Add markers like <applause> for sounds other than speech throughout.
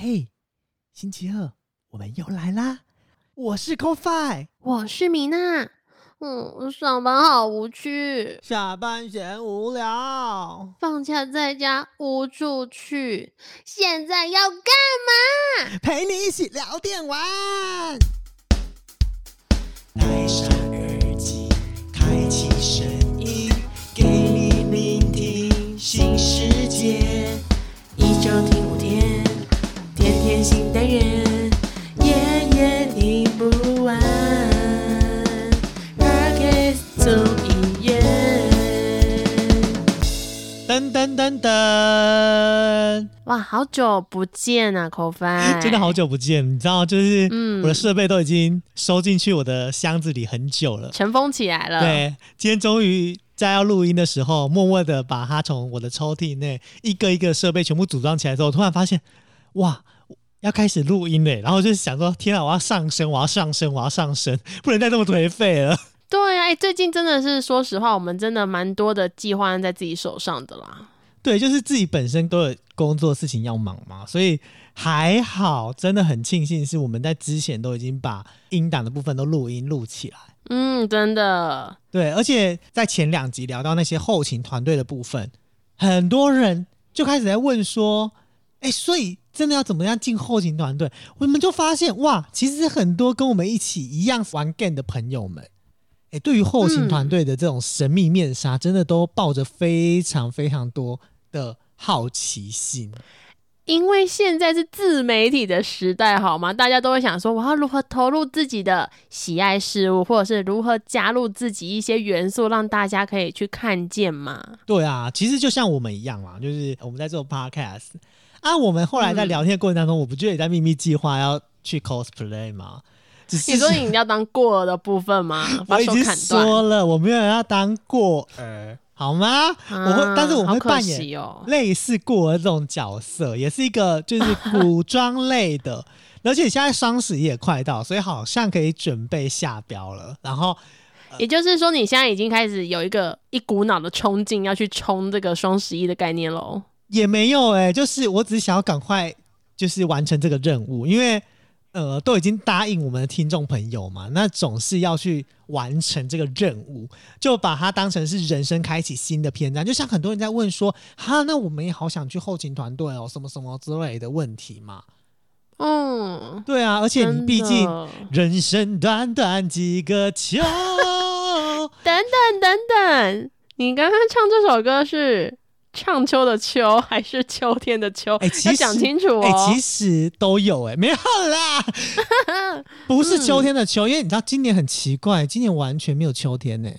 嘿，星期二我们又来啦！我是 CoFi，我是米娜。嗯，上班好无趣，下班闲无聊，放假在家无处去，现在要干嘛？陪你一起聊电玩。戴上耳机，开启声音，给你聆听新世界。一周听天天新单元，夜夜听不完。艺院。噔噔噔噔，哇，好久不见啊，口饭，真的好久不见，你知道，就是嗯我的设备都已经收进去我的箱子里很久了。尘封起来了。，对，今天终于在要录音的时候，默默的把它从我的抽屉内一个一个设备全部组装起来之后，突然发现，哇，要开始录音嘞！然后就想说，天啊，我要上升，我要上升，我要上升，<laughs> 不能再这么颓废了。对啊，哎、最近真的是，说实话，我们真的蛮多的计划在自己手上的啦。对，就是自己本身都有工作事情要忙嘛，所以还好，真的很庆幸是我们在之前都已经把音档的部分都录音录起来。嗯，真的，对，而且在前两集聊到那些后勤团队的部分，很多人就开始在问说：“哎，所以真的要怎么样进后勤团队？”我们就发现，哇，其实很多跟我们一起一样玩 game 的朋友们，哎，对于后勤团队的这种神秘面纱，真的都抱着非常非常多的好奇心。因为现在是自媒体的时代，好吗？大家都会想说，我要如何投入自己的喜爱事物，或者是如何加入自己一些元素，让大家可以去看见嘛。对啊，其实就像我们一样嘛，就是我们在做 podcast 啊，我们后来在嗯聊天的过程当中，我不就也在秘密计划要去 cosplay 吗？只是你说你要当过儿的部分吗？<laughs> 我已经说了，我没有要当过儿，好吗？我会，但是我会扮演。类似过儿这种角色，也是一个就是古装类的。<laughs> 而且现在双十一也快到，所以好像可以准备下标了。然后也就是说，你现在已经开始有一个一股脑的冲劲，要去冲这个双十一的概念喽。也没有哎、就是我只是想要赶快就是完成这个任务，因为呃都已经答应我们的听众朋友嘛，那总是要去完成这个任务，就把它当成是人生开启新的篇章。就像很多人在问说，哈，那我们也好想去后勤团队哦，什么什么之类的问题嘛。嗯，对啊，而且你毕竟人生短短几个秋，<laughs> 等等等等，你刚刚唱这首歌是唱秋的秋还是秋天的秋？哎其要讲实清楚哦。哎、其实都有哎、没有啦，<laughs> 不是秋天的秋，因为你知道今年很奇怪，今年完全没有秋天呢、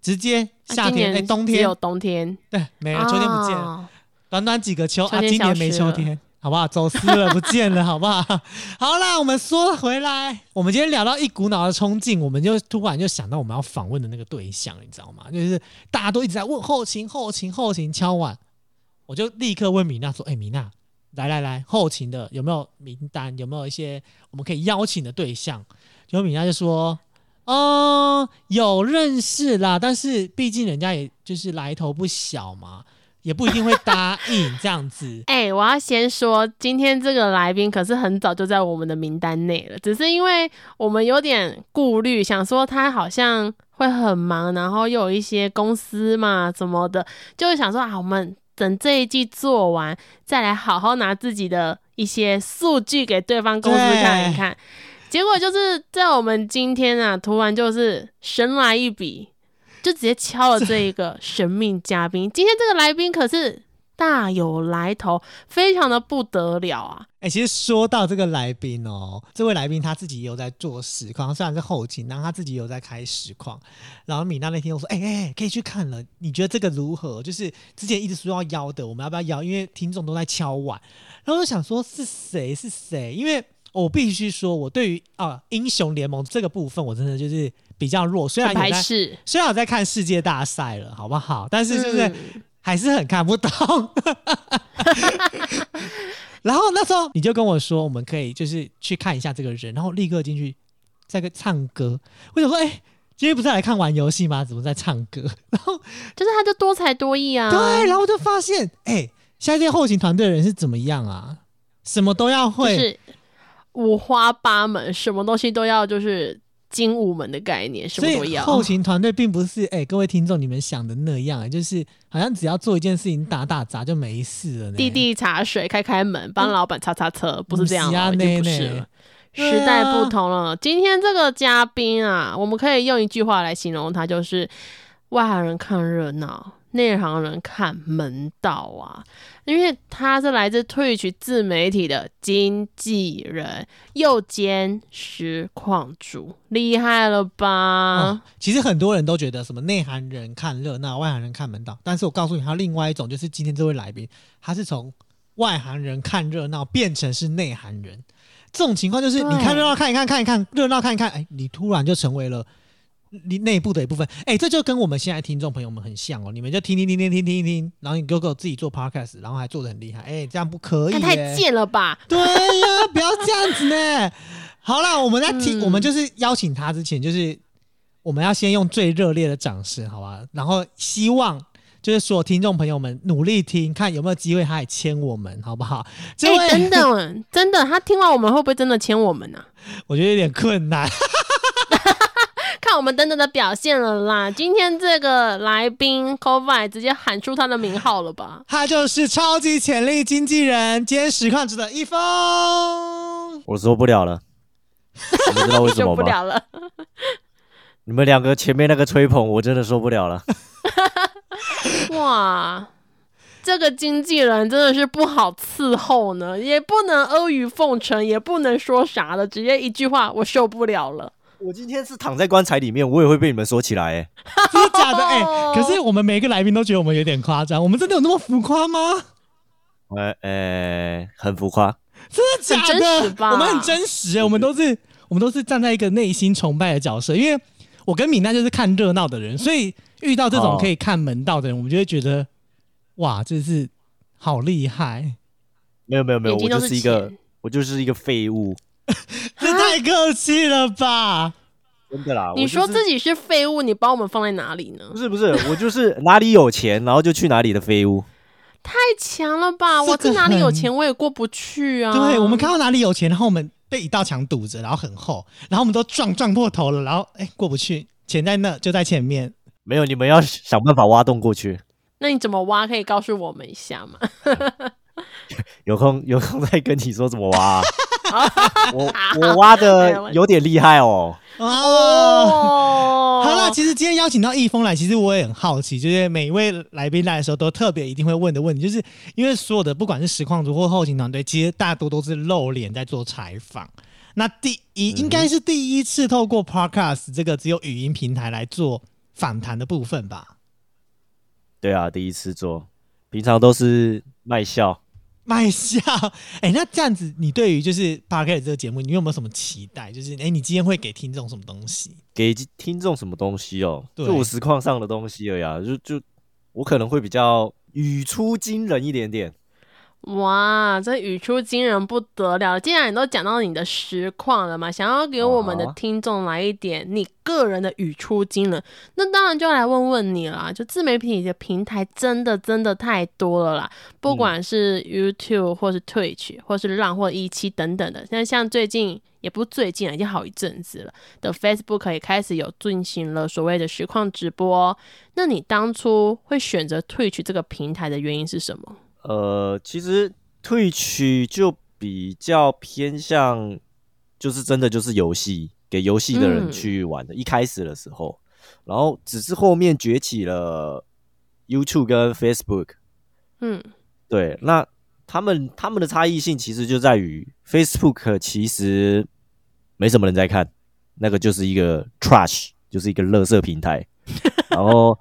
直接夏天哎、年冬天。只有冬天，对没有，秋天不见了，啊短短几个秋啊，今年没秋天。好不好？走失了，不见了，好不好？<laughs> 好啦，我们说回来，我们今天聊到一股脑的冲劲，我们就突然就想到我们要访问的那个对象，你知道吗？就是大家都一直在问后勤、后勤、后勤敲碗，我就立刻问米娜说：“哎、米娜，来来来，后勤的有没有名单？有没有一些我们可以邀请的对象？”结果米娜就说：“哦，有认识啦，但是毕竟人家也就是来头不小嘛，也不一定会答应这样子。<laughs> 哎、我要先说，今天这个来宾可是很早就在我们的名单内了，只是因为我们有点顾虑，想说他好像会很忙，然后又有一些公司嘛什么的，就是想说啊，我们等这一季做完，再来好好拿自己的一些数据给对方公司看一看。结果就是在我们今天啊，突然就是神来一笔，就直接敲了这一个神秘嘉宾。今天这个来宾可是大有来头，非常的不得了啊！哎、其实说到这个来宾哦，这位来宾他自己也有在做实况，虽然是后勤，然后他自己也有在开实况。然后米娜那天我说：“哎、哎、可以去看了，你觉得这个如何？就是之前一直说要邀的，我们要不要邀？因为听众都在敲碗。”然后我就想说是谁是谁？因为我必须说，我对于啊英雄联盟这个部分，我真的就是比较弱。虽然很有在，虽然我在看世界大赛了，好不好？但是就是。嗯还是很看不懂。<laughs> 然后那时候你就跟我说，我们可以就是去看一下这个人，然后立刻进去在个唱歌。我想说，哎、今天不是来看玩游戏吗？怎么在唱歌？<laughs> 然后、就是他就多才多艺啊。对，然后我就发现，哎、现在这些后勤团队的人是怎么样啊？什么都要就会。是五花八门，什么东西都要，就是精武门的概念，什么都要。后勤团队并不是哎、各位听众你们想的那样、就是好像只要做一件事情打打杂就没事了呢。递递茶水，开开门，帮老板擦擦车，不是这样不是啊了，已经不内内是了。时代啊不同了。今天这个嘉宾啊，我们可以用一句话来形容他，就是外行人看热闹，内行人看门道啊。因为他是来自 Twitch 自媒体的经纪人，又兼实况主，厉害了吧？其实很多人都觉得什么内行人看热闹，外行人看门道。但是我告诉你，还有另外一种，就是今天这位来宾，他是从外行人看热闹变成是内行人。这种情况就是你看热闹看一看看一看，热闹看一看，哎，你突然就成为了你内部的一部分。哎，这就跟我们现在听众朋友们很像哦。你们就听听听听听听听，然后你哥哥自己做 podcast，然后还做的很厉害。哎，这样不可以他，太贱了吧？对呀，不要这样子呢。好了，我们在听，嗯我们就是邀请他之前，就是我们要先用最热烈的掌声，好吧？然后希望就是所有听众朋友们努力听，看有没有机会他也签我们，好不好？这哎、位、等等，真的，他听完我们会不会真的签我们呢、<laughs> 我觉得有点困难。看我们等等的表现了啦。今天这个来宾 c o v i 直接喊出他的名号了吧？他就是超级潜力经纪人兼实况组的一峰。我受不了了，你们知道为什受么吗？不了了。你们两个前面那个吹捧，我真的受不了了。<laughs> 哇，这个经纪人真的是不好伺候呢，也不能阿谀奉承，也不能说啥的，直接一句话，我受不了了。我今天是躺在棺材里面，我也会被你们说起来、欸。<laughs> 真的假的？<laughs> 哎、哦可是我们每个来宾都觉得我们有点夸张，我们真的有那么浮夸吗？呃呃，很浮夸。真的假的？我们很真实，我们都是我们都是站在一个内心崇拜的角色，因为我跟米娜就是看热闹的人，所以遇到这种哦可以看门道的人，我们就会觉得哇，这是好厉害，没有没有没有，我就是是一个，我就是一个废物，这 <laughs> 太客气了吧？真的啦。你说自己是废物，你把我们放在哪里呢不？是不是，我就是哪里有钱，然后就去哪里的废物。太强了吧！我这哪里有钱，我也过不去啊。对，我们看到哪里有钱，然后我们被一道墙堵着，然后很厚，然后我们都撞撞破头了，然后哎过不去，钱在那就在前面。没有，你们要想办法挖洞过去。那你怎么挖？可以告诉我们一下吗？<laughs> 有空有空再跟你说怎么挖啊、<laughs> 我我挖的有点厉害哦。哦，哦好了，其实今天邀请到易峰来，其实我也很好奇，就是每一位来宾来的时候，都特别一定会问的问题，就是因为所有的不管是实况组或后勤团队，其实大多都是露脸在做采访。那第一应该是第一次透过 Podcast 这个只有语音平台来做访谈的部分吧？对啊，第一次做，平常都是卖笑。卖笑，<laughs> 哎、那这样子，你对于就是 Podcast 这个节目，你有没有什么期待？就是哎、你今天会给听众什么东西？给听众什么东西哦？对就我实况上的东西而已啊，就就我可能会比较语出惊人一点点。哇，这语出惊人不得了！既然你都讲到你的实况了嘛，想要给我们的啊听众来一点你个人的语出惊人，那当然就要来问问你啦。就自媒体的平台真的真的太多了啦，不管是 YouTube 或是 Twitch 或是浪或一期等等的，那像最近也不最近了，已经好一阵子了的 Facebook 也开始有进行了所谓的实况直播。那你当初会选择 Twitch 这个平台的原因是什么？呃，其实退曲就比较偏向，就是真的就是游戏给游戏的人嗯去玩的。一开始的时候，然后只是后面崛起了 YouTube 跟 Facebook。嗯。对，那他们他们的差异性其实就在于 Facebook 其实没什么人在看，那个就是一个 trash，就是一个垃圾平台。然后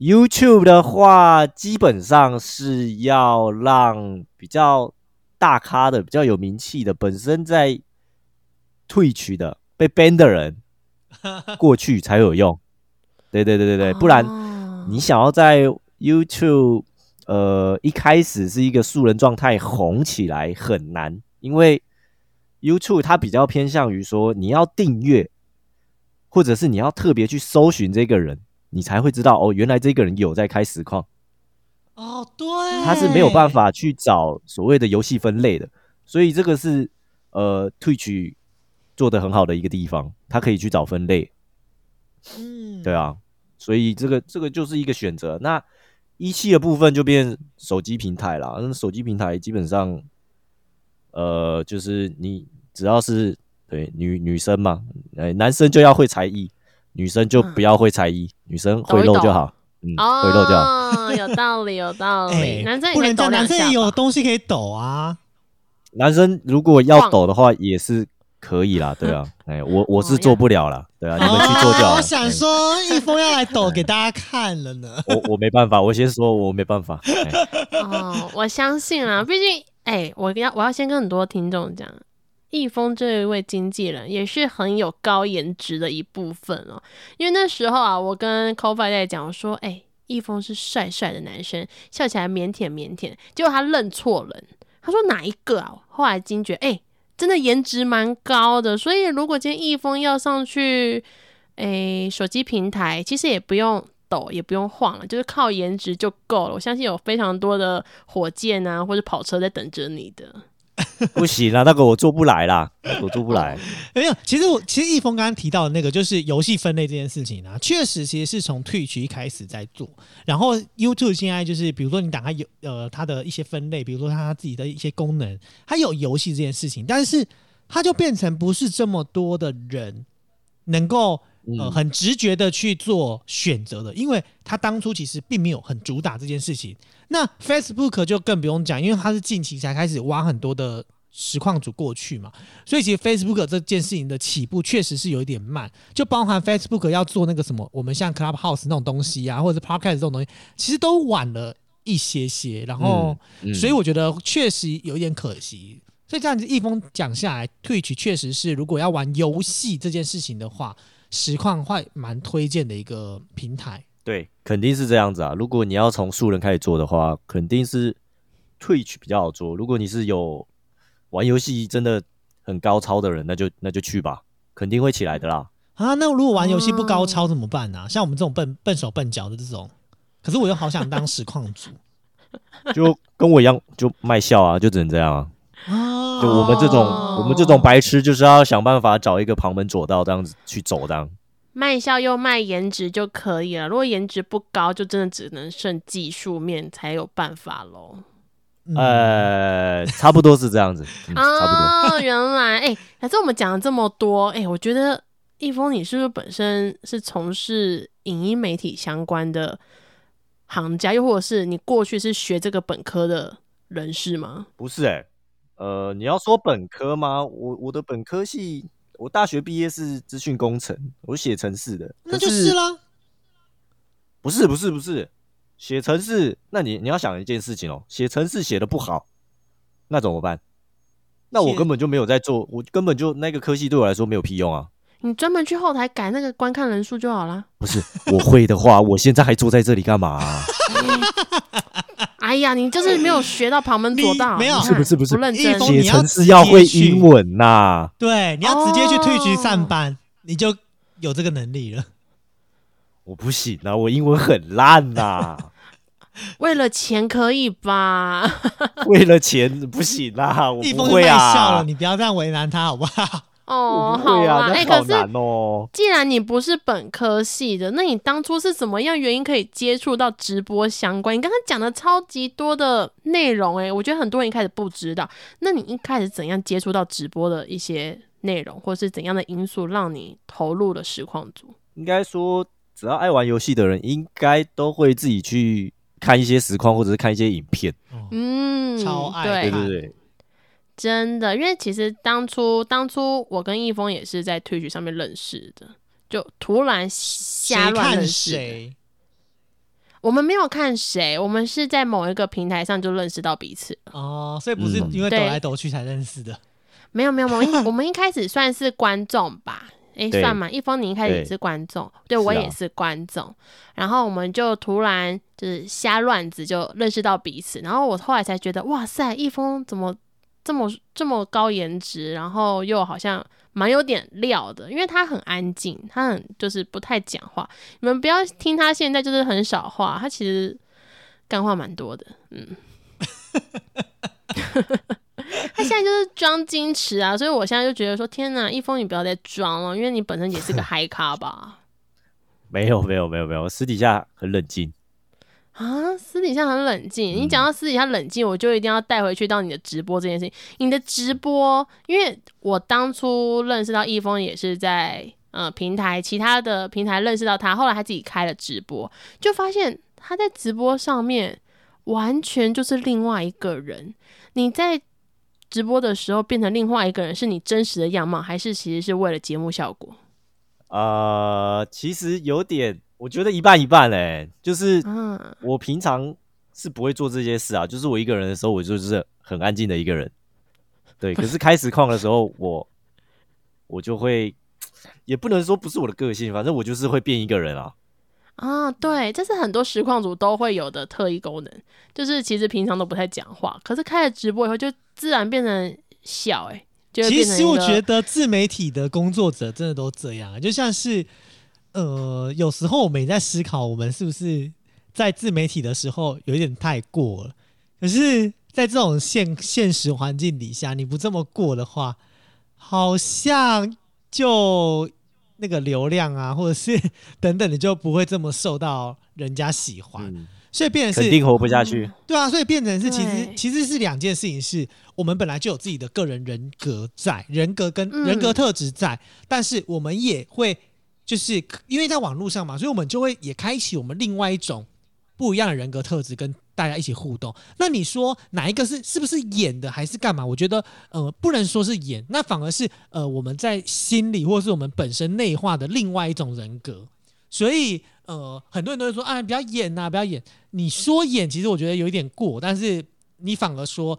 YouTube 的话，基本上是要让比较大咖的、比较有名气的，本身在退取的被 ban 的人过去才有用。<laughs> 对对对对对，不然哦你想要在 YouTube 呃一开始是一个素人状态红起来很难，因为 YouTube 它比较偏向于说你要订阅，或者是你要特别去搜寻这个人，你才会知道哦，原来这个人有在开实况，哦，对，他是没有办法去找所谓的游戏分类的，所以这个是呃 Twitch 做的很好的一个地方，他可以去找分类，嗯，对啊，所以这个这个就是一个选择。那一期的部分就变手机平台啦，那手机平台基本上，呃，就是你只要是对女女生嘛，哎，男生就要会才艺，女生就不要会才艺，女生会露就好，嗯，会露就好。哦，<laughs> 有道理，有道理。<laughs> 哎，男生也不能叫可以抖男生也有东西可以抖啊。男生如果要抖的话，也是可以啦，对啊，<laughs> 哎，我我是做不了啦，对啊，你们去做就好了。哦我想哎说，一峰要来抖给大家看了呢。我我没办法，我先说我没办法。哎哦，我相信啊，毕竟，哎、我要我要先跟很多听众讲，易峰这一位经纪人也是很有高颜值的一部分哦。因为那时候啊，我跟 c o f i 在讲说，哎、易峰是帅帅的男生，笑起来腼腆腼腆，结果他认错人，他说哪一个啊？后来惊觉，哎、真的颜值蛮高的，所以如果今天易峰要上去，诶，手机平台其实也不用抖，也不用晃了，就是靠颜值就够了。我相信有非常多的火箭啊，或者跑车在等着你的。<laughs> 不行啦，那个我做不来啦，我做不来。没有，其实我其实易峰刚刚提到的那个就是游戏分类这件事情啊，确实其实是从 Twitch 一开始在做，然后 YouTube 现在就是比如说你打开有呃它的一些分类，比如说它自己的一些功能，它有游戏这件事情，但是它就变成不是这么多的人能够呃嗯很直觉的去做选择的，因为它当初其实并没有很主打这件事情。那 Facebook 就更不用讲，因为它是近期才开始挖很多的实况组过去嘛，所以其实 Facebook 这件事情的起步确实是有一点慢，就包含 Facebook 要做那个什么，我们像 Clubhouse 那种东西啊，或者是 Podcast 这种东西，其实都晚了一些些，然后。嗯所以我觉得确实有一点可惜。所以这样子一封讲下来，Twitch 确实是如果要玩游戏这件事情的话，实况会蛮推荐的一个平台。对，肯定是这样子啊。如果你要从素人开始做的话，肯定是 Twitch 比较好做。如果你是有玩游戏真的很高超的人，那就那就去吧，肯定会起来的啦。啊，那如果玩游戏不高哦超怎么办呢、像我们这种笨笨手笨脚的这种，可是我又好想当实况主 <laughs> 就跟我一样，就卖笑啊，就只能这样啊。啊。就我们这种、哦我们这种白痴，就是要想办法找一个旁门左道，这样子去走，这样。卖笑又卖颜值就可以了。如果颜值不高，就真的只能剩技术面才有办法喽。嗯呃，差不多是这样子，嗯、差不多。哦，原来哎，反正我们讲了这么多，哎，我觉得易峰，你是不是本身是从事影音媒体相关的行家，又或者是你过去是学这个本科的人士吗？不是哎、呃，你要说本科吗？我我的本科系，我大学毕业是资讯工程，我写程式的。那就是啦。不是不是不是，写程式，那你你要想一件事情哦，写程式写的不好，那怎么办？那我根本就没有在做，我根本就那个科系对我来说没有屁用啊。你专门去后台改那个观看人数就好啦。不是，我会的话，我现在还坐在这里干嘛啊、<laughs> 哎呀，你就是没有学到旁门左道，没有你看不是不是不认真。写程式要会英文呐、对，你要直接去哦 Twitch 上班，你就有这个能力了。我不行啊，我英文很烂呐、为了钱可以吧？为了钱不行啊，我不会啊。笑了，你不要这样为难他好不好？哦，好啊，哎、可是。既然你不是本科系的，那你当初是怎么样原因可以接触到直播相关？你刚刚讲的超级多的内容、哎，我觉得很多人一开始不知道。那你一开始怎样接触到直播的一些内容，或是怎样的因素让你投入了实况组？应该说，只要爱玩游戏的人，应该都会自己去看一些实况，或者是看一些影片。嗯，超爱对对对，真的，因为其实当初当初我跟易峰也是在 Twitch 上面认识的，就突然瞎乱认识的。谁？我们没有看谁，我们是在某一个平台上就认识到彼此。哦，所以不是嗯因为抖来抖去才认识的。没有没有，我们一 <laughs> 我们一开始算是观众吧，诶，对算嘛。一峰你一开始也是观众，对我也是观众，然后我们就突然就是瞎乱子就认识到彼此，然后我后来才觉得，哇塞，一峰怎么这么这么高颜值，然后又好像蛮有点料的，因为他很安静，他很就是不太讲话。你们不要听他现在就是很少话，他其实干话蛮多的，嗯。<laughs> 他现在就是装矜持啊，所以我现在就觉得说，天哪，一峰你不要再装了，因为你本身也是个 <laughs> 嗨咖吧？没有没有没有没有，私底下很冷静。啊，私底下很冷静。你讲到私底下冷静，我就一定要带回去到你的直播这件事情。你的直播，因为我当初认识到易峰也是在呃平台其他的平台认识到他，后来他自己开了直播，就发现他在直播上面完全就是另外一个人。你在直播的时候变成另外一个人，是你真实的样貌，还是其实是为了节目效果？呃，其实有点，我觉得一半一半嘞。就是嗯，我平常是不会做这些事啊，就是我一个人的时候，我就是很安静的一个人。对，可是开实况的时候，我我就会，也不能说不是我的个性，反正我就是会变一个人啊。啊，对，这是很多实况组都会有的特异功能，就是其实平常都不太讲话，可是开了直播以后就自然变成小哎、就其实我觉得自媒体的工作者真的都这样，就像是呃，有时候我们也在思考，我们是不是在自媒体的时候有一点太过了。可是，在这种现现实环境底下，你不这么过的话，好像就那个流量啊，或者是等等你，就不会这么受到人家喜欢。嗯，所以变成是肯定活不下去。对啊，所以变成是其实其实是两件事情，是我们本来就有自己的个人人格在，人格跟嗯人格特质在，但是我们也会就是因为在网络上嘛，所以我们就会也开启我们另外一种不一样的人格特质，跟大家一起互动。那你说哪一个是是不是演的，还是干嘛？我觉得呃不能说是演，那反而是呃我们在心里或是我们本身内化的另外一种人格。所以呃很多人都会说啊不要演呐、不要演。你说演，其实我觉得有一点过，但是你反而说。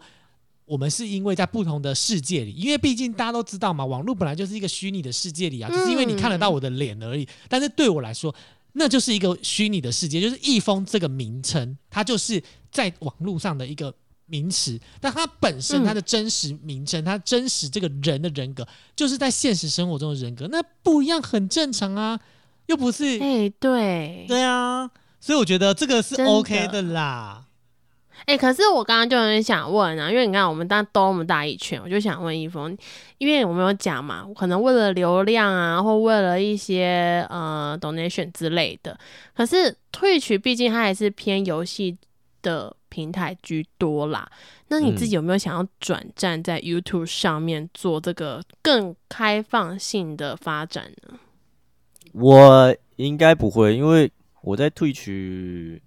我们是因为在不同的世界里，因为毕竟大家都知道嘛，网络本来就是一个虚拟的世界里啊，只是因为你看得到我的脸而已。但是对我来说，那就是一个虚拟的世界，就是易峰这个名称，它就是在网络上的一个名词，但它本身嗯它的真实名称，它真实这个人的人格，就是在现实生活中的人格，那不一样，很正常啊，又不是哎、对，对啊，所以我觉得这个是 OK 的啦。哎、可是我刚刚就很想问啊，因为你看我们当兜那么大一圈，我就想问一峰，因为我们有讲嘛，可能为了流量啊，或为了一些呃 donation 之类的，可是退取毕竟它还是偏游戏的平台居多啦。那你自己有没有想要转战在 YouTube 上面做这个更开放性的发展呢？我应该不会，因为我在退取，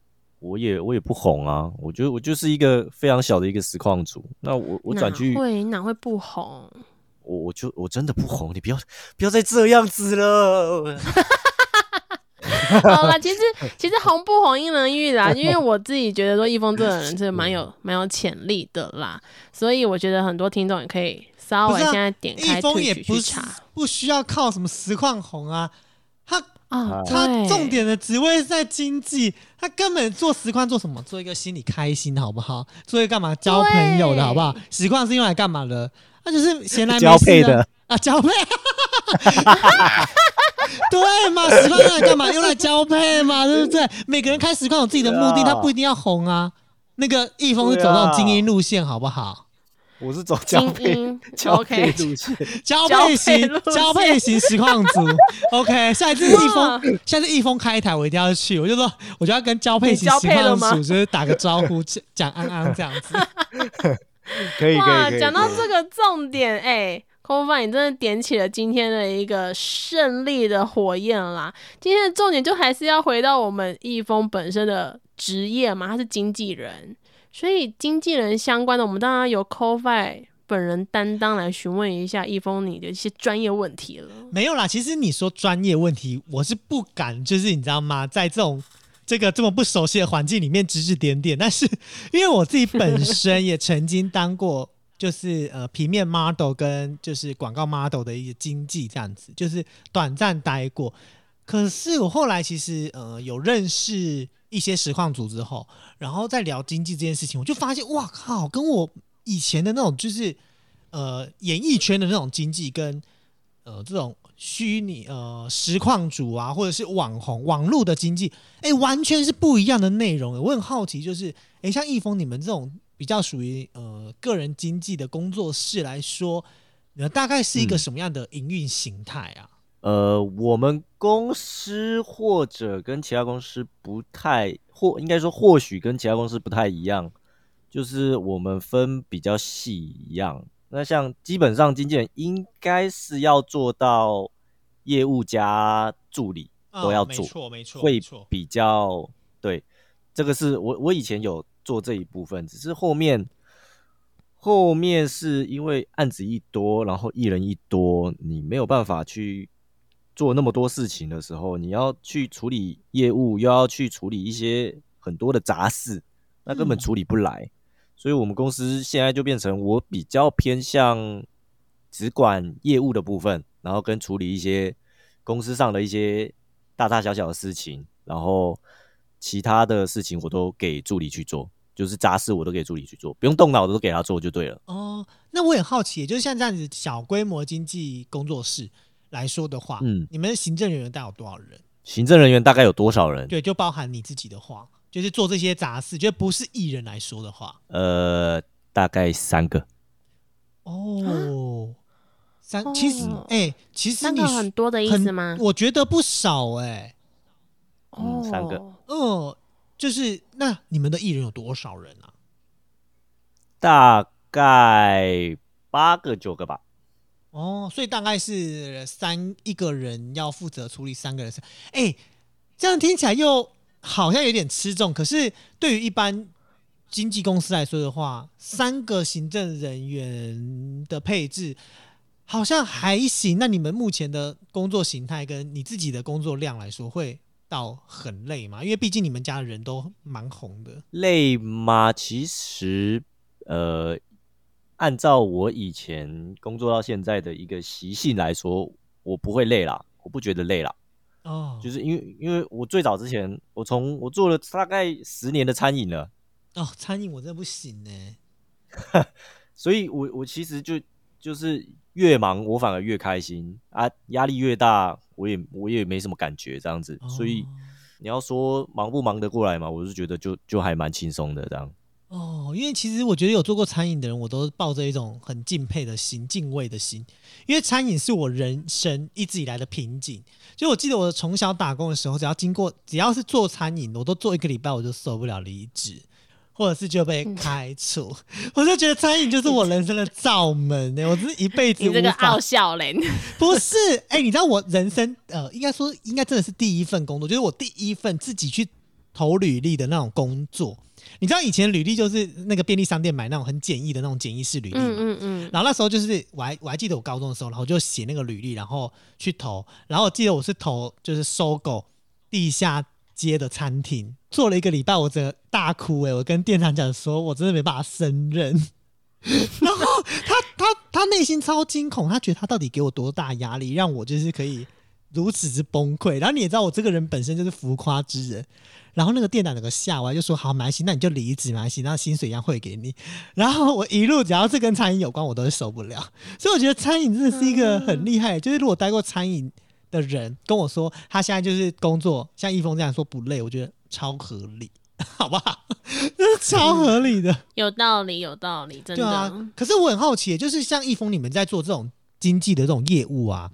我也我也不红啊。我觉得我就是一个非常小的一个实况组。那我我转去哪，会哪会不红？我我就我真的不红，你不要不要再这样子了。<laughs> 好了，其实其实红不红因人而异啦，因为我自己觉得说易峰这个人是蛮有蛮有潜力的啦，所以我觉得很多听众也可以稍微现在点开易峰退取也不是去查不需要靠什么实况红啊，他啊，他重点的职位是在经济，他根本做实况做什么？做一个心里开心，好不好？做一个干嘛？交朋友的好不好？实况是用来干嘛的？他就是闲来没事交配的啊，交配。<laughs> 对嘛，实况用来干嘛？用来交配嘛，对不对？每个人开实况有自己的目的，啊他不一定要红啊。那个易峰是走那种精英路线，好不好？我是走交精配英交配线，交交配配型交配型实况组，<laughs> OK，下一次易哇峰，下次易峰开台，我一定要去。我就说，我就要跟交配型交实配了吗况组就是打个招呼，讲讲安安这样子。<laughs> 可以可哇。讲到这个重点，哎、空范，你真的点起了今天的一个胜利的火焰啦！今天的重点就还是要回到我们易峰本身的职业嘛，他是经纪人，所以经纪人相关的，我们当然由 c o f i 本人担当来询问一下易峰你的一些专业问题了。没有啦，其实你说专业问题，我是不敢，就是你知道吗？在这种这个这么不熟悉的环境里面指指点点，但是因为我自己本身也曾经当过，就是呃平面 model 跟就是广告 model 的一个经纪这样子，就是短暂待过。可是我后来其实呃有认识一些实况组之后，然后再聊经济这件事情，我就发现哇靠，跟我以前的那种就是呃演艺圈的那种经济跟呃这种虚拟呃实况组啊，或者是网红网络的经济，哎，完全是不一样的内容。我很好奇，就是哎，像易峰你们这种比较属于呃个人经济的工作室来说，呃，大概是一个嗯什么样的营运形态啊？呃，我们公司或者跟其他公司不太，或应该说或许跟其他公司不太一样，就是我们分比较细一样。那像基本上经纪人应该是要做到业务加助理都要做，嗯没错，没错，会。比较对。这个是我我以前有做这一部分，只是后面后面是因为案子一多，然后艺人一多，你没有办法去做那么多事情的时候，你要去处理业务，又要去处理一些很多的杂事，那根本嗯处理不来。所以我们公司现在就变成我比较偏向只管业务的部分，然后跟处理一些公司上的一些大大小小的事情，然后其他的事情我都给助理去做，就是杂事我都给助理去做，不用动脑的都给他做就对了。哦，那我也好奇，也就是像这样子小规模经济工作室来说的话，嗯你们的行政人员大概有多少人？行政人员大概有多少人？对，就包含你自己的话，就是做这些杂事，就不是艺人来说的话，呃，大概三个。哦，三，其实，哦哎、其实你三个很多的意很思吗？我觉得不少哎、嗯三个哦嗯，就是那你们的艺人有多少人啊？大概八个九个吧。哦，所以大概是三一个人要负责处理三个人事，哎、这样听起来又好像有点吃重。可是对于一般经纪公司来说的话，三个行政人员的配置好像还行。那你们目前的工作形态跟你自己的工作量来说，会到很累吗？因为毕竟你们家的人都蛮红的。累吗？其实，呃，按照我以前工作到现在的一个习性来说，我不会累啦，我不觉得累啦。哦，就是因为因为我最早之前，我从我做了大概十年的餐饮了，哦，餐饮我真的不行呢、所以我我其实就就是越忙我反而越开心啊，压力越大我也我也没什么感觉这样子，所以哦你要说忙不忙得过来嘛，我是觉得就就还蛮轻松的这样。哦，因为其实我觉得有做过餐饮的人，我都抱着一种很敬佩的心、敬畏的心，因为餐饮是我人生一直以来的瓶颈。就我记得我从小打工的时候，只要经过只要是做餐饮，我都做一个礼拜我就受不了离职，或者是就被开除。<laughs> 我就觉得餐饮就是我人生的罩门呢、我真是一辈子你这个傲笑人，<laughs> 不是，哎、你知道我人生呃，应该说应该真的是第一份工作，就是我第一份自己去投履历的那种工作。你知道以前履历就是那个便利商店买那种很简易的那种简易式履历嘛？嗯嗯嗯，然后那时候就是我还我还记得我高中的时候，然后就写那个履历，然后去投。然后我记得我是投就是搜狗地下街的餐厅，做了一个礼拜，我真的大哭哎、我跟店长讲说，我真的没办法胜任。<laughs> 然后他他他内心超惊恐，他觉得他到底给我多大压力，让我就是可以如此之崩溃。然后你也知道我这个人本身就是浮夸之人，然后那个店长整个吓完就说好，没关系，那你就离职，没关系，那薪水一样汇给你。然后我一路只要是跟餐饮有关，我都是受不了。所以我觉得餐饮真的是一个很厉害，就是如果待过餐饮的人跟我说，他现在就是工作像易峰这样说不累，我觉得超合理，<laughs> 好不好？<laughs> 这是超合理的。有道理，有道理，真对啊的。，可是我很好奇，就是像易峰你们在做这种经济的这种业务啊，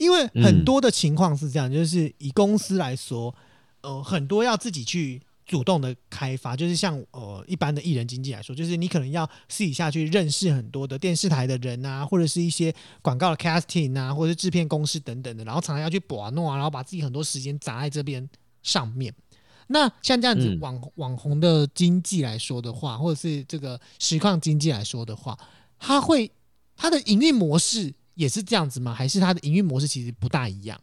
因为很多的情况是这样，就是以公司来说，呃，很多要自己去主动的开发，就是像呃一般的艺人经济来说，就是你可能要私底下去认识很多的电视台的人啊，或者是一些广告的 casting 啊，或者是制片公司等等的，然后常常要去把弄啊，然后把自己很多时间砸在这边上面。那像这样子嗯网、网红的经济来说的话，或者是这个实况经济来说的话，它会它的营运模式也是这样子吗？还是它的营运模式其实不大一样？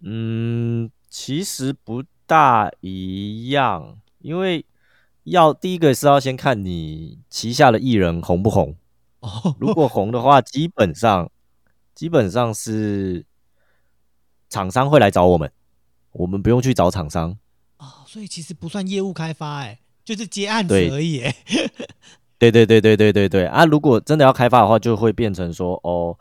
嗯，其实不大一样，因为要第一个是要先看你旗下的艺人红不红。<laughs> 哦，如果红的话，基本上基本上是厂商会来找我们，我们不用去找厂商。哦，所以其实不算业务开发、哎，就是接案子而已、哎对对对对对对对啊！如果真的要开发的话，就会变成说哦，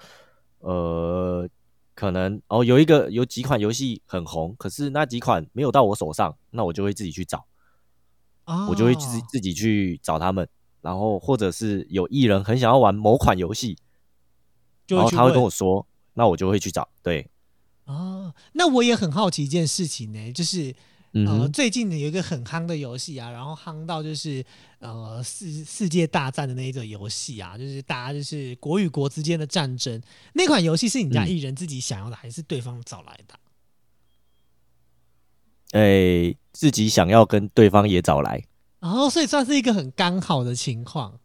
呃，可能哦有一个有几款游戏很红，可是那几款没有到我手上，那我就会自己去找，哦我就会自己自己去找他们，然后或者是有艺人很想要玩某款游戏，然后他会跟我说，那我就会去找。对，哦，那我也很好奇一件事情呢，就是呃，嗯哼，最近呢有一个很夯的游戏啊，然后夯到就是呃世世界大战的那一种游戏啊，就是大家就是国与国之间的战争。那款游戏是你家嗯艺人自己想要的，还是对方找来的？哎，自己想要跟对方也找来。然后、所以算是一个很刚好的情况。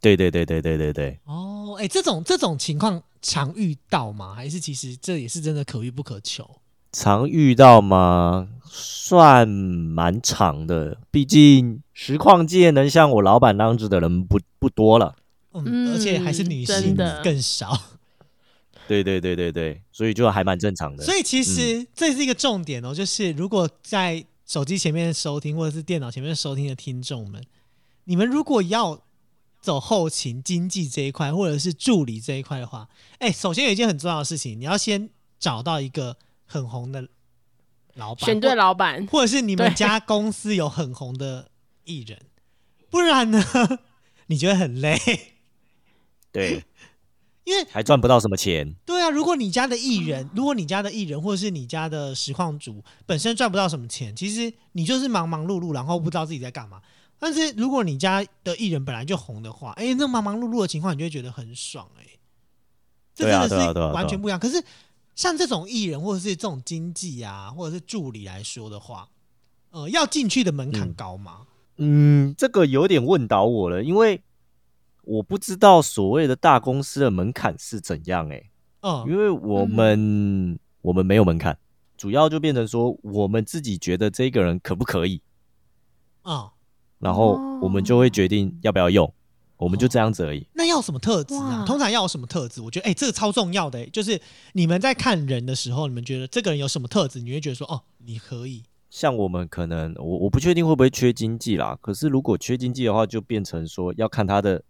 对对对对对对对，哦，哎，这种这种情况常遇到吗？还是其实这也是真的可遇不可求？常遇到吗？算蛮长的，毕竟实况界能像我老板那样子的人不不多了。嗯，嗯而且还是女性的更少。对对对对对，所以就还蛮正常的。所以其实这是一个重点哦，就是如果在手机前面收听或者是电脑前面收听的听众们，你们如果要走后勤经济这一块，或者是助理这一块的话，哎，首先有一件很重要的事情，你要先找到一个很红的老板，选对老板，或者是你们家公司有很红的艺人，不然呢，<laughs> 你觉得很累，对，<laughs> 因为还赚不到什么钱。对啊，如果你家的艺人，如果你家的艺人或者是你家的实况主本身赚不到什么钱，其实你就是忙忙碌碌，然后不知道自己在干嘛。但是如果你家的艺人本来就红的话，哎，那忙忙碌碌的情况，你就会觉得很爽哎、这真的是完全不一样。可是像这种艺人或者是这种经纪啊，或者是助理来说的话，呃，要进去的门槛嗯高吗？嗯，这个有点问倒我了，因为我不知道所谓的大公司的门槛是怎样诶、嗯，因为我们、我们没有门槛，主要就变成说我们自己觉得这个人可不可以，嗯，然后我们就会决定要不要用，我们就这样子而已。那要什么特质啊？通常要有什么特质？我觉得，哎、这个超重要的、就是你们在看人的时候，你们觉得这个人有什么特质，你会觉得说，哦，你可以。像我们可能我我不确定会不会缺经济啦，可是如果缺经济的话，就变成说要看他的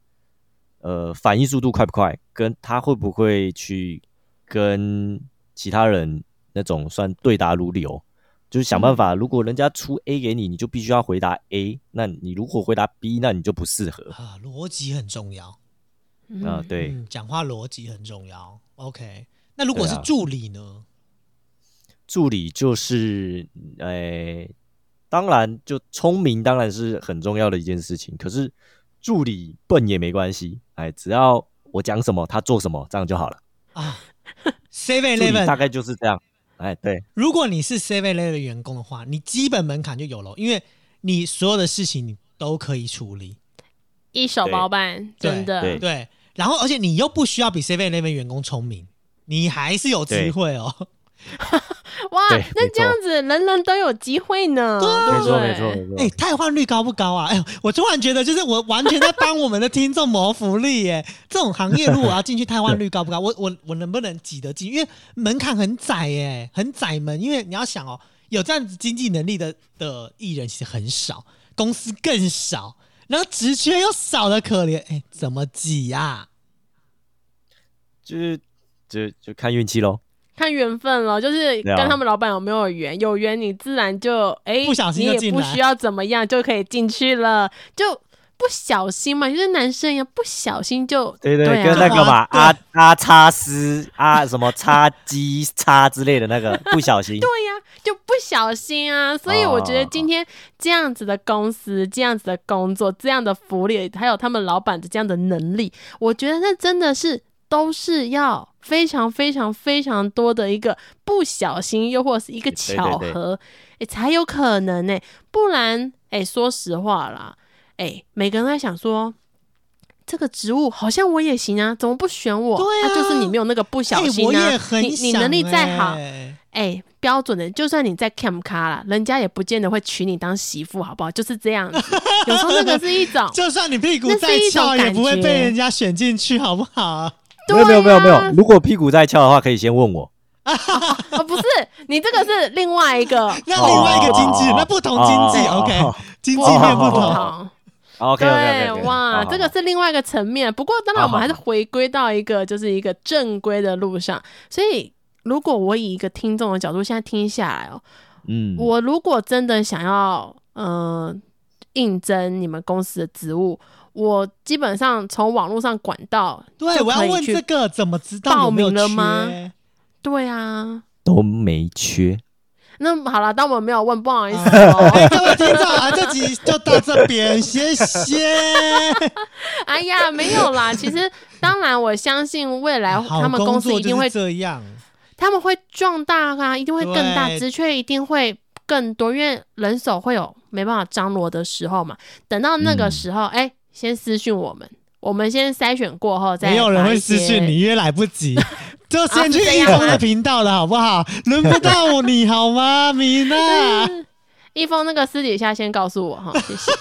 呃反应速度快不快，跟他会不会去跟其他人那种算对答如流，就是想办法，如果人家出 A 给你，你就必须要回答 A，那你如果回答 B，那你就不适合啊，逻辑很重要。啊、嗯，对，嗯，讲话逻辑很重要。OK，那如果是助理呢？助理就是，呃，当然就聪明当然是很重要的一件事情，可是助理笨也没关系，哎，只要我讲什么他做什么，这样就好了。啊，Seven 助理大 Eleven，概就是这样，哎，对，如果你是 Seven Eleven 的员工的话，你基本门槛就有了，因为你所有的事情你都可以处理。一手包办，真的。对对，然后而且你又不需要比 Seven Eleven 员工聪明，你还是有机对。会哦。哇那这样子人人都有机会呢，对不没错，对？没错，没错。哎、汰换率高不高啊？<laughs> 哎呦，我突然觉得，就是我完全在帮我们的听众谋福利耶。这种行业如果我要进去，汰换率高不高？<laughs> 我我我能不能挤得进？因为门槛很窄耶，很窄门。因为你要想哦，有这样子经济能力的的艺人其实很少，公司更少，然后职缺又少的可怜，哎，怎么挤呀、就是就就看运气喽。看缘分了，就是跟他们老板有没有缘，有缘你自然就哎，不小心你也就进来。不需要怎么样就可以进去了，就不小心嘛，就是男生呀，不小心就对对，跟那个嘛，阿阿叉斯啊什么叉鸡叉之类的那个，<laughs> 不小心。对呀、就不小心啊，所以我觉得哦今天这样子的公司、这样子的工作、这样的福利，还有他们老板的这样的能力，我觉得那真的是都是要非常非常非常多的一个不小心，又或者是一个巧合，哎、才有可能呢、不然，哎、说实话啦，哎、每个人在想说。这个职务好像我也行啊，怎么不选我？对啊那就是你没有那个不小哎心啊。我也很你你能力再好，哎哎、标准的，就算你在 cam 卡啦，人家也不见得会娶你当媳妇，好不好？就是这样子。有时候那个是一种，<laughs> 就算你屁股再翘，也不会被人家选进去，好不好？对没有没有没有没啊有，如果屁股在翘的话，可以先问我。<laughs> 哦，不是，你这个是另外一个。<laughs> 那另外一个经纪人，哦那不同经纪哦，OK，哦 <laughs> 经济面不不同。OK 对哇，这个是另外一个层面。不过，当然我们还是回归到一个就是一个正规的路上。所以，如果我以一个听众的角度现在听下来哦，嗯，我如果真的想要嗯应征你们公司的职务，我基本上从网络上管道对，我要问这个怎么知道报名了吗缺对啊。都没缺。那好了，当我们没有问，不好意思哎，哦。各位听众啊，<laughs> 这集就到这边，谢谢。<laughs> 哎呀，没有啦。<laughs> 其实，当然，我相信未来他们公司一定会，这样。他们会壮大啊，一定会更大，对职缺一定会更多，因为人手会有没办法张罗的时候嘛。等到那个嗯时候，哎、先私讯我们，我们先筛选过后再。没有人会私讯你，因为来不及，<laughs> 就先去啊是这样吗一峰的频道了，好不好？轮不到你好吗，米娜？<laughs> 一峰那个私底下先告诉我哈，谢谢。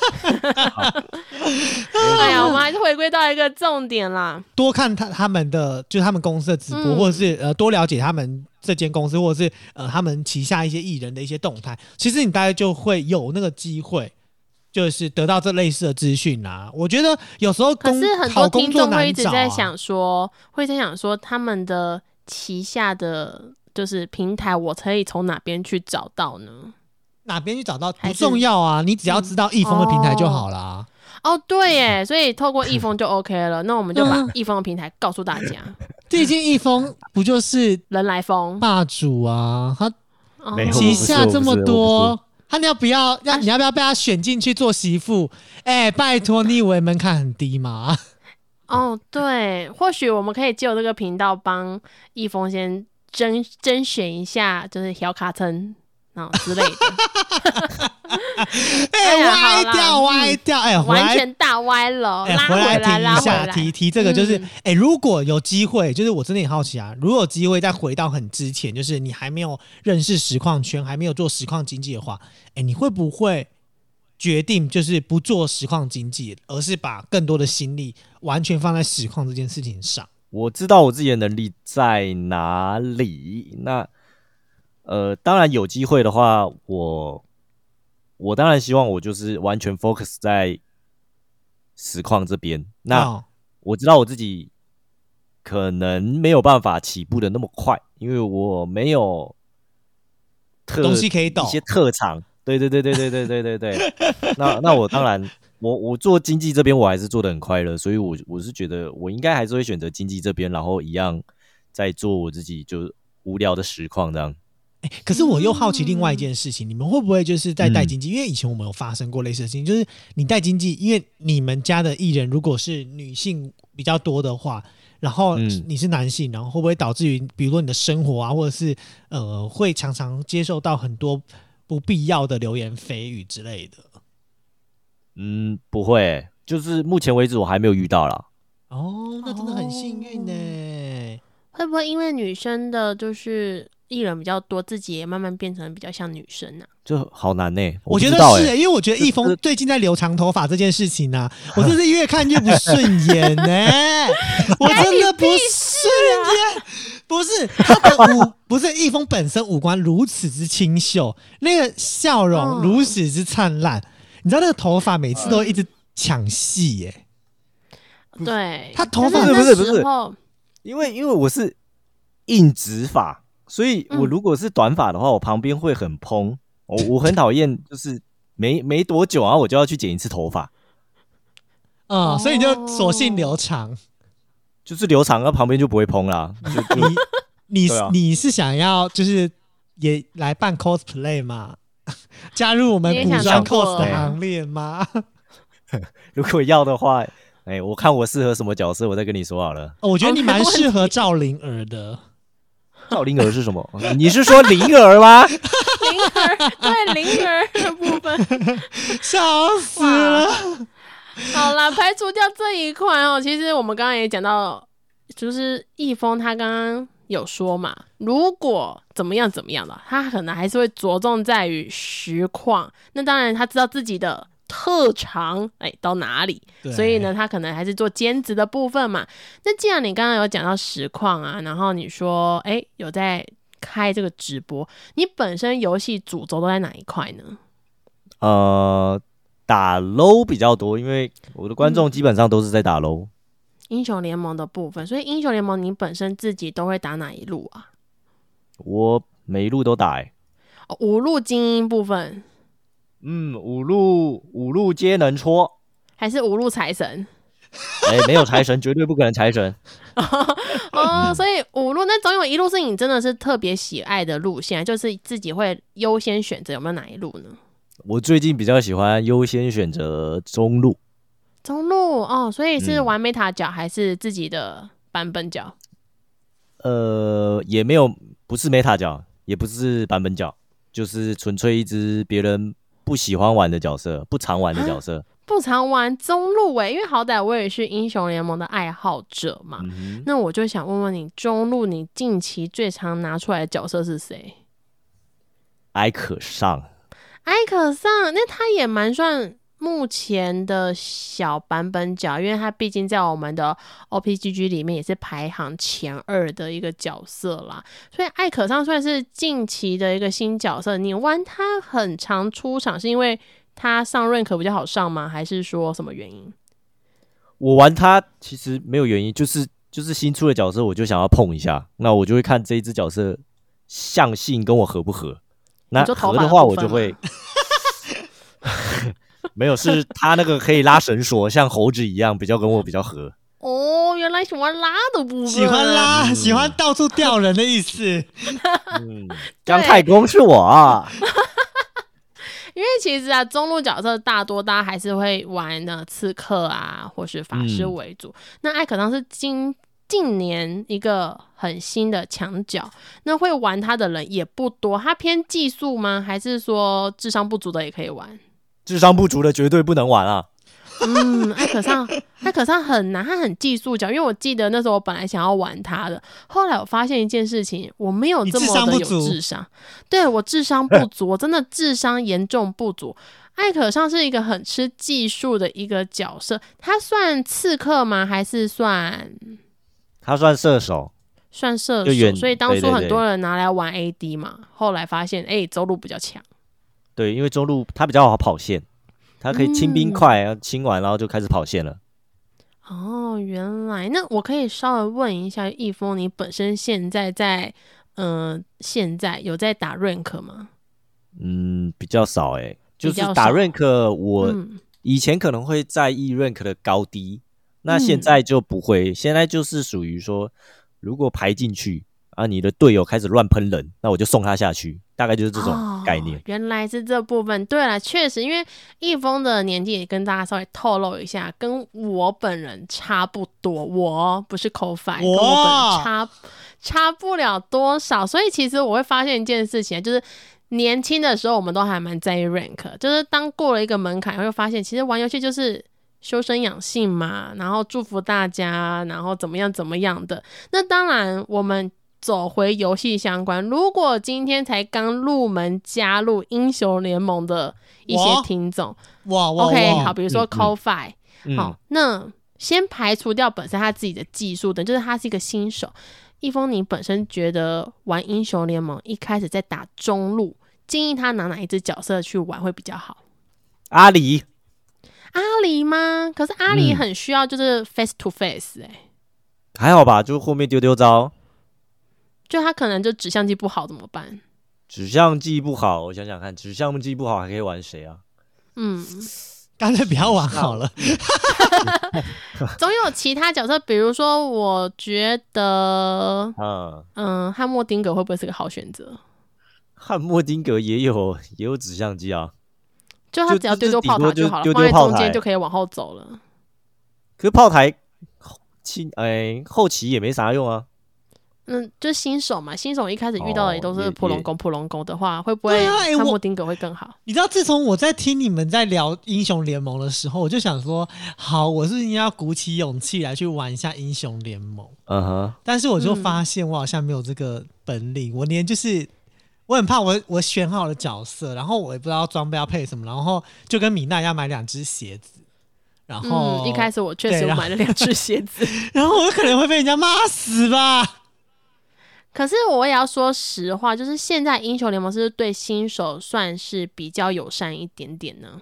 哎呀，我们还是回归到一个重点啦。多看他他们的，就是他们公司的直播，嗯或者是呃多了解他们这间公司，或者是呃他们旗下一些艺人的一些动态，其实你大概就会有那个机会。就是得到这类似的资讯啦，我觉得有时候工可是很多听众会一直在想说，会在想说他们的旗下的就是平台，我可以从哪边去找到呢？哪边去找到不重要啊，你只要知道易峰的平台就好啦。哦，对耶，所以透过易峰就 OK 了。那我们就把嗯易峰的平台告诉大家，毕竟易峰不就是人来疯，霸主啊，他哦旗下这么多，他你要不要啊要你要不要被他选进去做媳妇？哎、拜托，你以为门槛很低吗？<laughs> 哦，对，或许我们可以借由这个频道帮易峰先甄甄选一下，就是小卡称啊之类的，<laughs> 哎、歪掉歪掉，哎。完全大歪了，哎、拉回来来，拉回提一下，来。提提这个，就是哎、嗯如果有机会，就是我真的很好奇啊，如果有机会再回到很之前，就是你还没有认识实况圈，还没有做实况经济的话，哎、你会不会决定就是不做实况经济，而是把更多的心力完全放在实况这件事情上？我知道我自己的能力在哪里。那呃，当然有机会的话，我我当然希望我就是完全 focus 在实况这边。那、哦我知道我自己可能没有办法起步的那么快，因为我没有特东西可以懂一些特长。对对对对对对对对对。那那我当然，我我做经济这边我还是做的很快乐，所以我我是觉得我应该还是会选择经济这边，然后一样在做我自己就无聊的实况这样。哎、可是我又好奇另外一件事情，你们会不会就是在带嗯经济？因为以前我们有发生过类似的事情，就是你带经济，因为你们家的艺人如果是女性比较多的话，然后嗯你是男性，然后会不会导致于，比如说你的生活啊，或者是呃，会常常接受到很多不必要的流言蜚语之类的？嗯，不会欸、就是目前为止我还没有遇到啦。哦，那真的很幸运呢、会不会因为女生的就是艺人比较多，自己也慢慢变成比较像女生呢、就好难呢、我觉得是、因为我觉得易峰最近在留长头发这件事情呢、我真是越看越不顺眼呢、<laughs> 我真的不顺眼，不是他的五，<laughs> 不是易峰本身五官如此之清秀，那个笑容嗯。如此之灿烂，你知道那个头发每次都一直抢戏耶、对，他头发但是那不是不是因为因为我是硬直发，所以我嗯如果是短发的话，我旁边会很蓬。我我很讨厌，就是没没多久啊，我就要去剪一次头发，嗯，所以你就哦索性留长。就是留长，那旁边就不会蓬啦。<laughs> 就就你你啊你是想要就是也来办 cosplay 吗？<laughs> 加入我们古装 cos 的过行列吗？<laughs> 如果要的话，哎、我看我适合什么角色，我再跟你说好了。哦我觉得你蛮适合赵灵儿的。赵灵儿是什么？你是说灵儿吗？灵儿对灵儿的部分，<laughs> 笑死了！好啦，排除掉这一块哦。其实我们刚刚也讲到，就是易峰他刚刚有说嘛，如果怎么样怎么样的，他可能还是会着重在于实况。那当然他知道自己的特长，哎，到哪里，所以呢，，他可能还是做兼职的部分嘛。那既然你刚刚有讲到实况啊，然后你说，哎，有在开这个直播，你本身游戏主轴都在哪一块呢？呃，打 low 比较多，因为我的观众基本上都是在打 low。英雄联盟的部分，所以英雄联盟你本身自己都会打哪一路啊？我每一路都打、欸，哦，五路精英部分，嗯，五路五路皆能戳。还是五路财神？哎、没有财神，<laughs> 绝对不可能财神。哦，所以五路那总有一路是你真的是特别喜爱的路线，就是自己会优先选择，有没有哪一路呢？我最近比较喜欢优先选择中路，中路哦，所以是嗯玩 Meta 角还是自己的版本角？呃，也没有不是 Meta 角，也不是版本角，就是纯粹一只别人不喜欢玩的角色，不常玩的角色。不常玩中路诶，因为好歹我也是英雄联盟的爱好者嘛。嗯，那我就想问问你，中路你近期最常拿出来的角色是谁？艾可上，艾可上，那他也蛮算目前的小版本角，因为它毕竟在我们的 OPGG 里面也是排行前二的一个角色啦。所以艾可上算是近期的一个新角色。你玩他很常出场，是因为他上 rank 比较好上吗？还是说什么原因？我玩他其实没有原因，就是就是新出的角色，我就想要碰一下，那我就会看这一只角色相性跟我合不合。那合的话，我就会 <laughs> 没有，是他那个可以拉绳索，像猴子一样，比较跟我比较合。哦，原来喜欢拉的部分，喜欢拉，嗯喜欢到处吊人的意思。嗯，<laughs> 姜太公是我啊，因为其实啊，中路角色大多大家还是会玩呢刺客啊，或是法师嗯为主。那艾可当是今近年一个很新的墙角，那会玩他的人也不多。他偏技术吗？还是说智商不足的也可以玩？智商不足的绝对不能玩啊。嗯，艾可上，<laughs> 艾可上很难，他很技术角。因为我记得那时候我本来想要玩他的，后来我发现一件事情，我没有这么的有商智商，对我智商不足，我 <laughs> 真的智商严重不足。艾可上是一个很吃技术的一个角色，他算刺客吗？还是算他算射手，算射手？所以当初很多人拿来玩 AD 嘛，后来发现哎、走路比较强。对，因为中路他比较好跑线，他可以清兵嗯快，清完然后就开始跑线了。哦，原来那我可以稍微问一下易峰，你本身现在在嗯、呃现在有在打 rank 吗？嗯，比较少哎、就是打少 rank，我嗯以前可能会在意 rank 的高低，那嗯现在就不会，现在就是属于说，如果排进去啊，你的队友开始乱喷人，那我就送他下去，大概就是这种概念哦。。原来是这部分。对了，确实，因为易峰的年纪也跟大家稍微透露一下，跟我本人差不多。我不是 CoFi，跟我本人差差不了多少。所以其实我会发现一件事情，就是。年轻的时候，我们都还蛮在意 rank，就是当过了一个门槛，会发现其实玩游戏就是修身养性嘛，然后祝福大家，然后怎么样怎么样的。那当然，我们走回游戏相关，如果今天才刚入门加入英雄联盟的一些听众。哇哇，OK，好，比如说 CoFi，、嗯，好，那先排除掉本身他自己的技术等，就是他是一个新手。易峰，你本身觉得玩英雄联盟一开始在打中路，建议他拿哪一只角色去玩会比较好？阿里。阿里吗？可是阿里嗯。很需要就是 face to face 哎、还好吧，就后面丢丢招，就他可能就指向机不好怎么办？指向技不好，我想想看，指向技不好还可以玩谁啊？嗯，干脆不要玩好了。总有其他角色，比如说，我觉得，嗯，嗯，汉默丁格会不会是个好选择？汉默丁格也有也有指向机啊，就他只要丢丢炮塔就好了，丢丢放在中间就可以往后走了。可是炮台后期哎后期也没啥用啊。嗯，就是新手嘛，新手一开始遇到的也都是普龙宫，普龙宫的话，会不会对啊哎我汉默丁格会更好？你知道，自从我在听你们在聊英雄联盟的时候，我就想说，好，我是应该要鼓起勇气来去玩一下英雄联盟？嗯哼，但是我就嗯发现我好像没有这个本领，我连就是我很怕我我选好了角色，然后我也不知道装备要配什么，然后就跟米娜要买两只鞋子，然后、嗯，一开始我确实买了两只鞋子，<laughs> 然后我可能会被人家骂死吧。可是我也要说实话，就是现在英雄联盟是不是对新手算是比较友善一点点呢？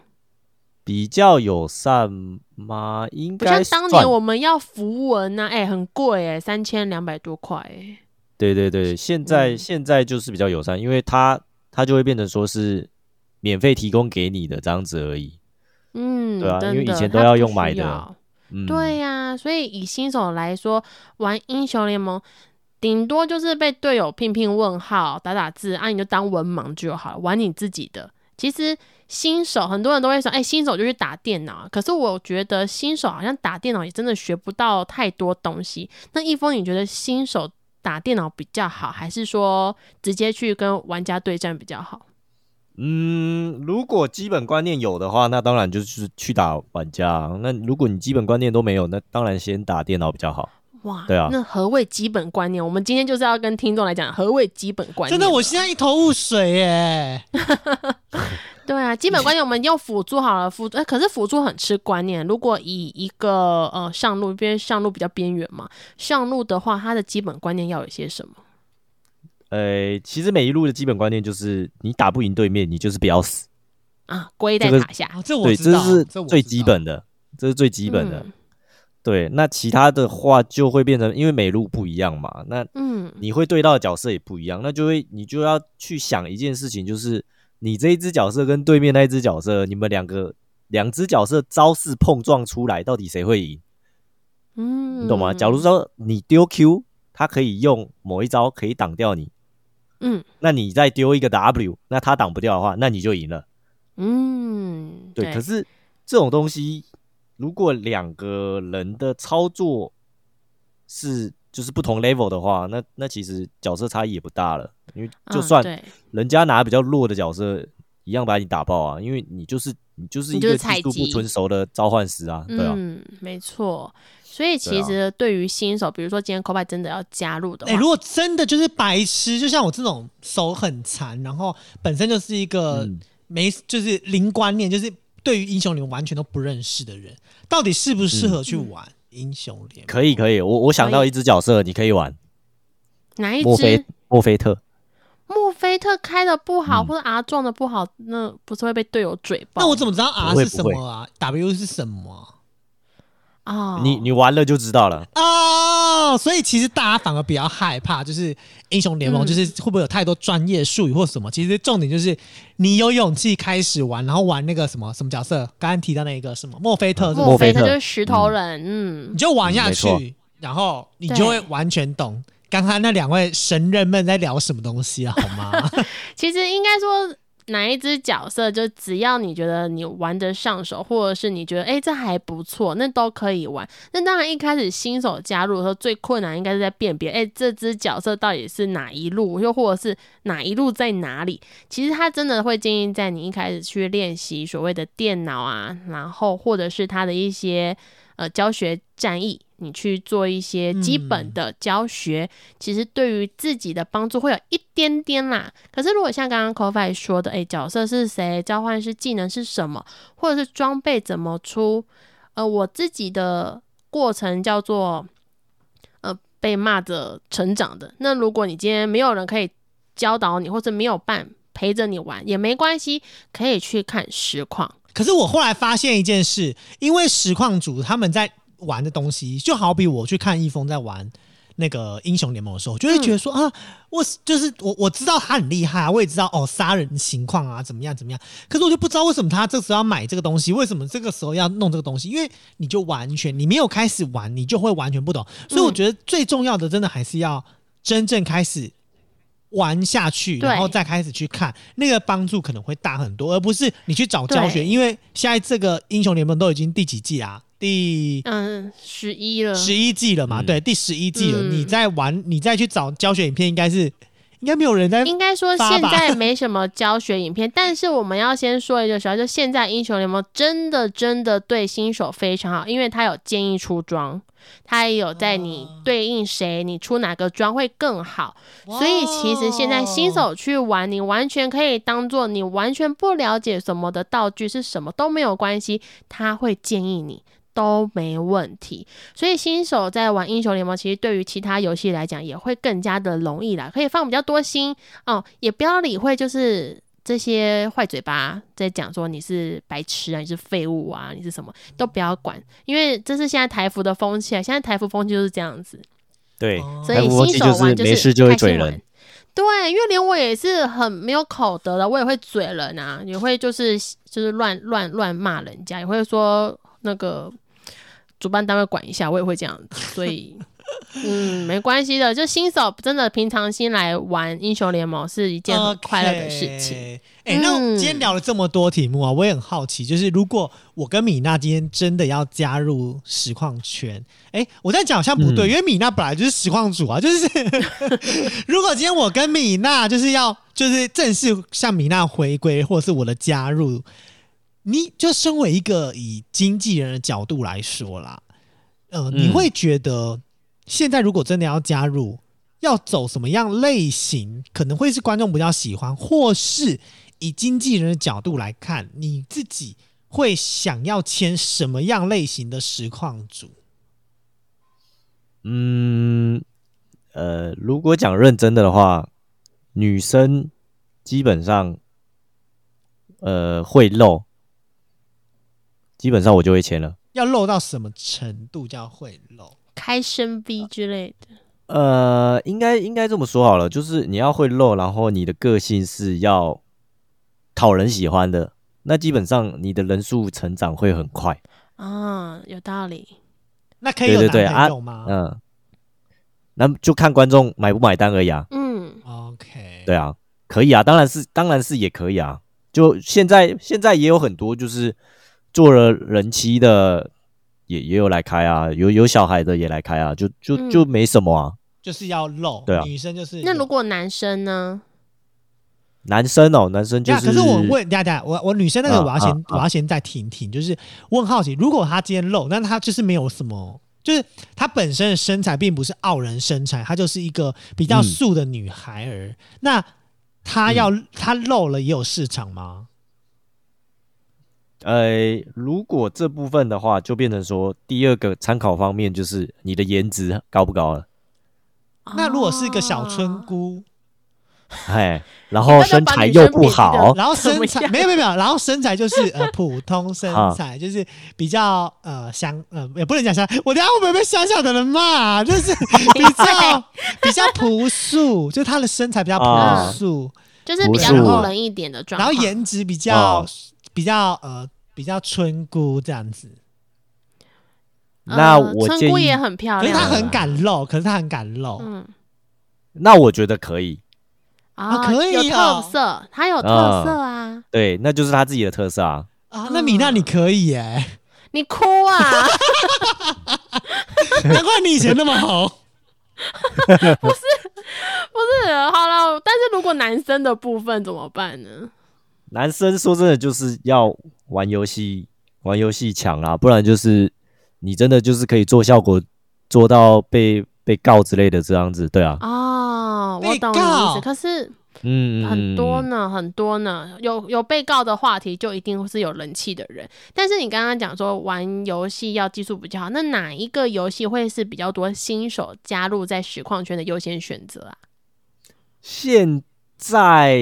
比较友善吗？应不像该当年我们要符文呐、哎、很贵哎、三千两百多块哎。对对对，现在、嗯现在就是比较友善，因为它它就会变成说是免费提供给你的这样子而已。嗯，嗯，对啊因为以前都要用买的嗯，对呀、所以以新手来说，玩英雄联盟，顶多就是被队友拼拼问号、打打字，啊，你就当文盲就好了，玩你自己的。其实新手很多人都会说，哎、新手就去打电脑。可是我觉得新手好像打电脑也真的学不到太多东西。那一峰，你觉得新手打电脑比较好，还是说直接去跟玩家对战比较好？嗯，如果基本观念有的话，那当然就是去打玩家。那如果你基本观念都没有，那当然先打电脑比较好。哇，对啊那何谓基本观念？我们今天就是要跟听众来讲何谓基本观念。真的，我现在一头雾水耶。<laughs> 对啊，基本观念我们用辅助好了，辅助、呃可是辅助很吃观念。如果以一个呃上路，因为上路比较边缘嘛，上路的话，它的基本观念要有些什么？呃，其实每一路的基本观念就是，你打不赢对面，你就是不要死。啊，龟在这个塔下，啊，这我对，知道，这是最。基本的，这是最基本的。嗯对，那其他的话就会变成，因为每路不一样嘛，那嗯你会对到的角色也不一样，那就会你就要去想一件事情，就是你这一只角色跟对面那一只角色，你们两个两只角色招式碰撞出来，到底谁会赢？嗯，你懂吗？假如说你丢 Q，他可以用某一招可以挡掉你，嗯那你再丢一个 W，那他挡不掉的话，那你就赢了。嗯，对，可是这种东西，如果两个人的操作是就是不同 level 的话，那那其实角色差异也不大了，因为就嗯算对。人家拿比较弱的角色，一样把你打爆啊，因为你就是你就是一个技术不纯熟的召唤师啊，对啊，嗯，没错。所以其实对于新手，比如说今天 c o b 真的要加入的哎、话，如果真的就是白痴，就像我这种手很残，然后本身就是一个嗯。没就是零观念，就是对于英雄联盟完全都不认识的人，到底适不适合去玩英雄联盟？可以可以，我我想到一只角色，你可以玩哪一墨菲只墨菲特，墨菲特开的不好，嗯或者 R 撞的不好，那不是会被队友嘴爆？那我怎么知道 R 是什么啊？W 是什么啊？哦，你你玩了就知道了。哦，所以其实大家反而比较害怕，就是英雄联盟，嗯。就是会不会有太多专业术语或什么？其实重点就是你有勇气开始玩，然后玩那个什么什么角色，刚刚提到那个什么墨菲特，是是？墨菲特。就是石头人，嗯。你就玩下去，然后你就会完全懂刚刚那两位神人们在聊什么东西啊，好吗？<laughs> 其实应该说哪一只角色，就只要你觉得你玩得上手，或者是你觉得哎、诶这还不错，那都可以玩。那当然一开始新手加入的时候，最困难应该是在辨别，哎、这只角色到底是哪一路，又或者是哪一路在哪里。其实他真的会建议在你一开始去练习所谓的电脑啊，然后或者是他的一些呃教学战役，你去做一些基本的教学，其实对于自己的帮助会有一点点啦。可是如果像刚刚 c o f i 说的，诶，角色是谁，交换是技能是什么，或者是装备怎么出，呃，我自己的过程叫做呃被骂着成长的。那如果你今天没有人可以教导你，或者没有伴陪着你玩，也没关系，可以去看实况。可是我后来发现一件事，因为实况组他们在玩的东西，就好比我去看易峰在玩那个英雄联盟的时候，就会觉得说、啊，我就是我我知道他很厉害啊，我也知道哦杀人情况啊怎么样怎么样，可是我就不知道为什么他这时候要买这个东西，为什么这个时候要弄这个东西，因为你就完全你没有开始玩，你就会完全不懂，所以我觉得最重要的真的还是要真正开始。玩下去，然后再开始去看，那个帮助可能会大很多，而不是你去找教学。因为现在这个英雄联盟都已经第几季啊？第嗯，十一了，十一季了嘛？嗯对，第十一季了。嗯你在玩，你再去找教学影片，应该是应该没有人在。应该说现在没什么教学影片，<laughs> 但是我们要先说一个实话，就现在英雄联盟真的真的对新手非常好，因为它有建议出装，它也有在你对应谁，你出哪个装会更好。所以其实现在新手去玩，你完全可以当做你完全不了解什么的道具是什么都没有关系，他会建议你。都没问题，所以新手在玩英雄联盟，其实对于其他游戏来讲也会更加的容易啦，可以放比较多心哦，也不要理会就是这些坏嘴巴在讲说你是白痴啊，你是废物啊，你是什么都不要管，因为这是现在台服的风气啊，现在台服风气就是这样子，对，哦。所以新手玩就是没事就会嘴人。对，因为连我也是很没有口德的，我也会嘴人啊，也会就是就是乱乱乱骂人家，也会说那个主办单位管一下，我也会这样子，所以。<laughs> 嗯，没关系的，就新手真的平常心来玩英雄联盟是一件很快乐的事情。哎、那嗯今天聊了这么多题目啊，我也很好奇，就是如果我跟米娜今天真的要加入实况圈，哎、我在讲好像不对，嗯因为米娜本来就是实况主啊，<laughs> 就是如果今天我跟米娜就是要就是正式向米娜回归，或者是我的加入，你就身为一个以经纪人的角度来说啦，呃，你嗯会觉得现在如果真的要加入，要走什么样类型，可能会是观众比较喜欢，或是以经纪人的角度来看，你自己会想要签什么样类型的实况组？嗯，呃，如果讲认真的的话，女生基本上呃会露，基本上我就会签了。要露到什么程度叫会露？开声 V 之类的，呃，应该应该这么说好了，就是你要会露，然后你的个性是要讨人喜欢的，那基本上你的人数成长会很快。啊，有道理。那可以有对对对啊男朋友吗、嗯，那就看观众买不买单而已啊。嗯，o k 对啊，可以啊，当然是当然是也可以啊。就现在现在也有很多就是做了人妻的，也也有来开啊，有有小孩的也来开啊，就就嗯就没什么啊。就是要露，对啊女生就是那如果男生呢？男生哦，男生就是，可是我问大家，我我女生那个啊我要先、啊啊我要先再停停，就是我很好奇，如果她今天露，那她就是没有什么，就是她本身的身材并不是傲人身材，她就是一个比较嗯素的女孩儿。那她要、她露了也有市场吗？呃，如果这部分的话，就变成说第二个参考方面就是你的颜值高不高了，<laughs> 那如果是一个小春哦。姑，<laughs> 哎，然后身材又不好，然后身材没有没有没有，然后身材就是呃普通身材，就是比较呃乡呃也不能讲乡，我等下会不会被乡下的人骂、就是 <laughs> 比较比较朴素，就是她的身材比较朴素，就是比较不是路人一点的状然。后颜值比较、哦比较呃比较村姑这样子，呃那我村姑也很漂亮，可是她很敢露，可是她很敢露，嗯那我觉得可以，啊可以有哦特色，她有特色啊！对，那就是她自己的特色啊。啊，那米娜你可以耶、<laughs> 你哭啊！<laughs> 难怪你以前那么红。<laughs> 不是，好了，但是如果男生的部分怎么办呢？男生说真的就是要玩游戏，玩游戏强啊，不然就是你真的就是可以做效果，做到被被告之类的这样子，对啊，哦，我懂你意思，可是嗯，很多嗯呢，很多呢，有有被告的话题就一定是有人气的人。但是你刚刚讲说玩游戏要技术比较好，那哪一个游戏会是比较多新手加入在实况圈的优先选择啊？现在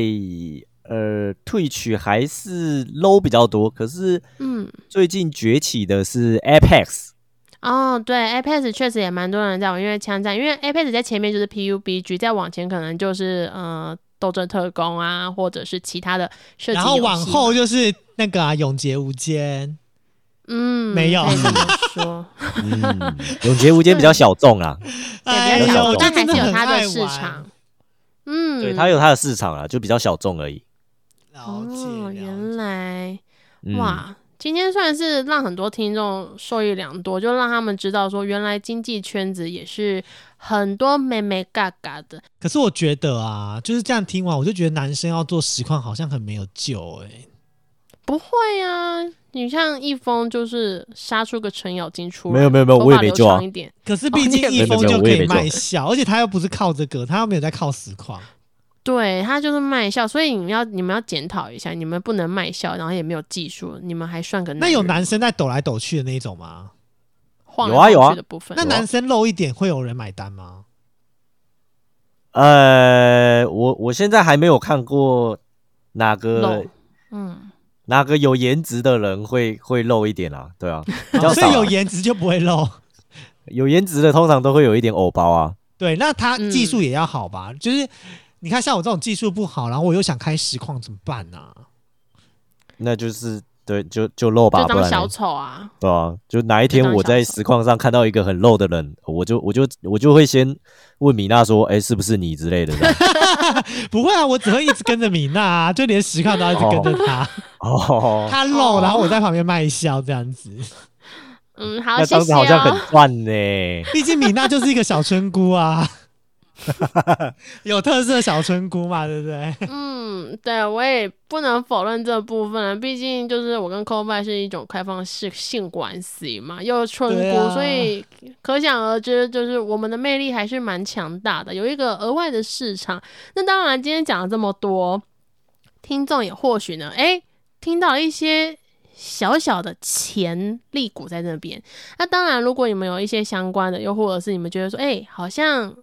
呃退取还是 low 比较多，可是嗯，最近崛起的是 Apex，哦，对，Apex 确实也蛮多人在玩，因为枪战，因为 Apex 在前面就是 PUBG，再往前可能就是呃斗争特工啊，或者是其他的射击然后往后就是那个啊，永劫无间，嗯没有说，嗯，<laughs> 永劫无间比较小众啊，对，哎比较小众，但还是有它的市场。嗯，对，它有它的市场啊，就比较小众而已。了解，哦，了原解来嗯、哇，今天算是让很多听众受益良多，就让他们知道说，原来经济圈子也是很多妹妹嘎嘎的。可是我觉得啊，就是这样听完，我就觉得男生要做实况好像很没有救哎、不会啊，你像易峰就是杀出个程咬金出来，没有没有没有我也没救啊长一点。可是毕竟哦你一也没有封就可以卖笑，而且他又不是靠这个，他又没有在靠实况。对他就是卖笑，所以你们要你们要检讨一下，你们不能卖笑，然后也没有技术，你们还算个那有男生在抖来抖去的那一种吗？晃来晃有啊有啊的部分。那男生露一点会有人买单吗？呃，我我现在还没有看过哪个露嗯，哪个有颜值的人会会露一点啊，对啊，<laughs> 比较哦所少啊、以有颜值就不会露。有颜值的通常都会有一点偶包啊，对，那他嗯技术也要好吧？就是你看像我这种技术不好，然后我又想开实况怎么办呢、那就是对，就就露吧，就当小丑啊。对啊，就哪一天我在丑实况上看到一个很露的人，我就我就我就会先问米娜说，哎、是不是你之类的。<laughs> 不会啊，我只会一直跟着米娜、啊，就连实况都要一直跟着他，哦，<laughs> 他露，然后我在旁边卖笑这样子。嗯，好，那谢谢这样子好像哦。很赚呢。毕竟米娜就是一个小村姑啊，<laughs> 有特色小村姑嘛，对不对？<laughs> 嗯，对我也不能否认这部分，毕竟就是我跟 c o b y 是一种开放式性关系嘛，又是村姑，啊所以可想而知，就是我们的魅力还是蛮强大的，有一个额外的市场。那当然，今天讲了这么多，听众也或许呢，哎，听到一些。小小的潜力股在那边，那当然，如果你们有一些相关的，又或者是你们觉得说，哎、好像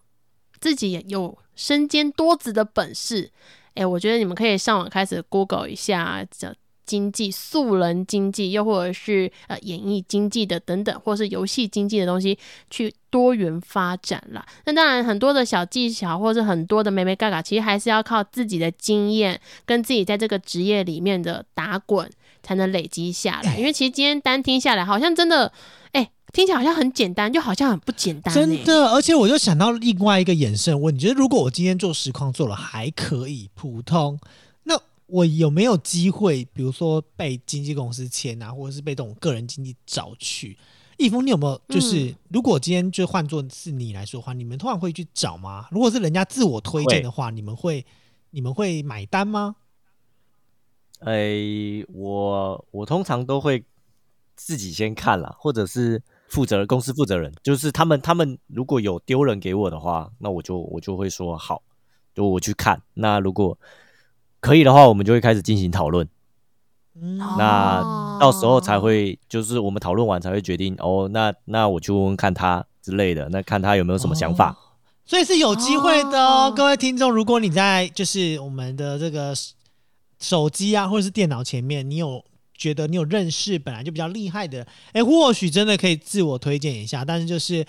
自己也有身兼多职的本事，哎、我觉得你们可以上网开始 Google 一下这经济、素人经济，又或者是呃演艺经济的等等，或是游戏经济的东西，去多元发展啦。那当然，很多的小技巧，或是很多的美美嘎嘎，其实还是要靠自己的经验跟自己在这个职业里面的打滚，才能累积下来。因为其实今天单听下来，好像真的，哎、听起来好像很简单，就好像很不简单、欸。真的，而且我就想到另外一个衍生问题，就是如果我今天做实况做了还可以普通，那我有没有机会，比如说被经纪公司签啊，或者是被这种个人经纪找去？易峰，你有没有就是，嗯如果今天就换做是你来说的话，你们通常会去找吗？如果是人家自我推荐的话，你们会你们会买单吗？哎、我我通常都会自己先看了，或者是负责公司负责人，就是他们他们如果有丢人给我的话，那我就我就会说好，就我去看。那如果可以的话，我们就会开始进行讨论。嗯，那到时候才会，就是我们讨论完才会决定哦。那那我去问问看他之类的，那看他有没有什么想法。所以是有机会的哦，哦各位听众，如果你在就是我们的这个手机啊，或者是电脑前面，你有觉得你有认识本来就比较厉害的，哎，或许真的可以自我推荐一下，但是就是。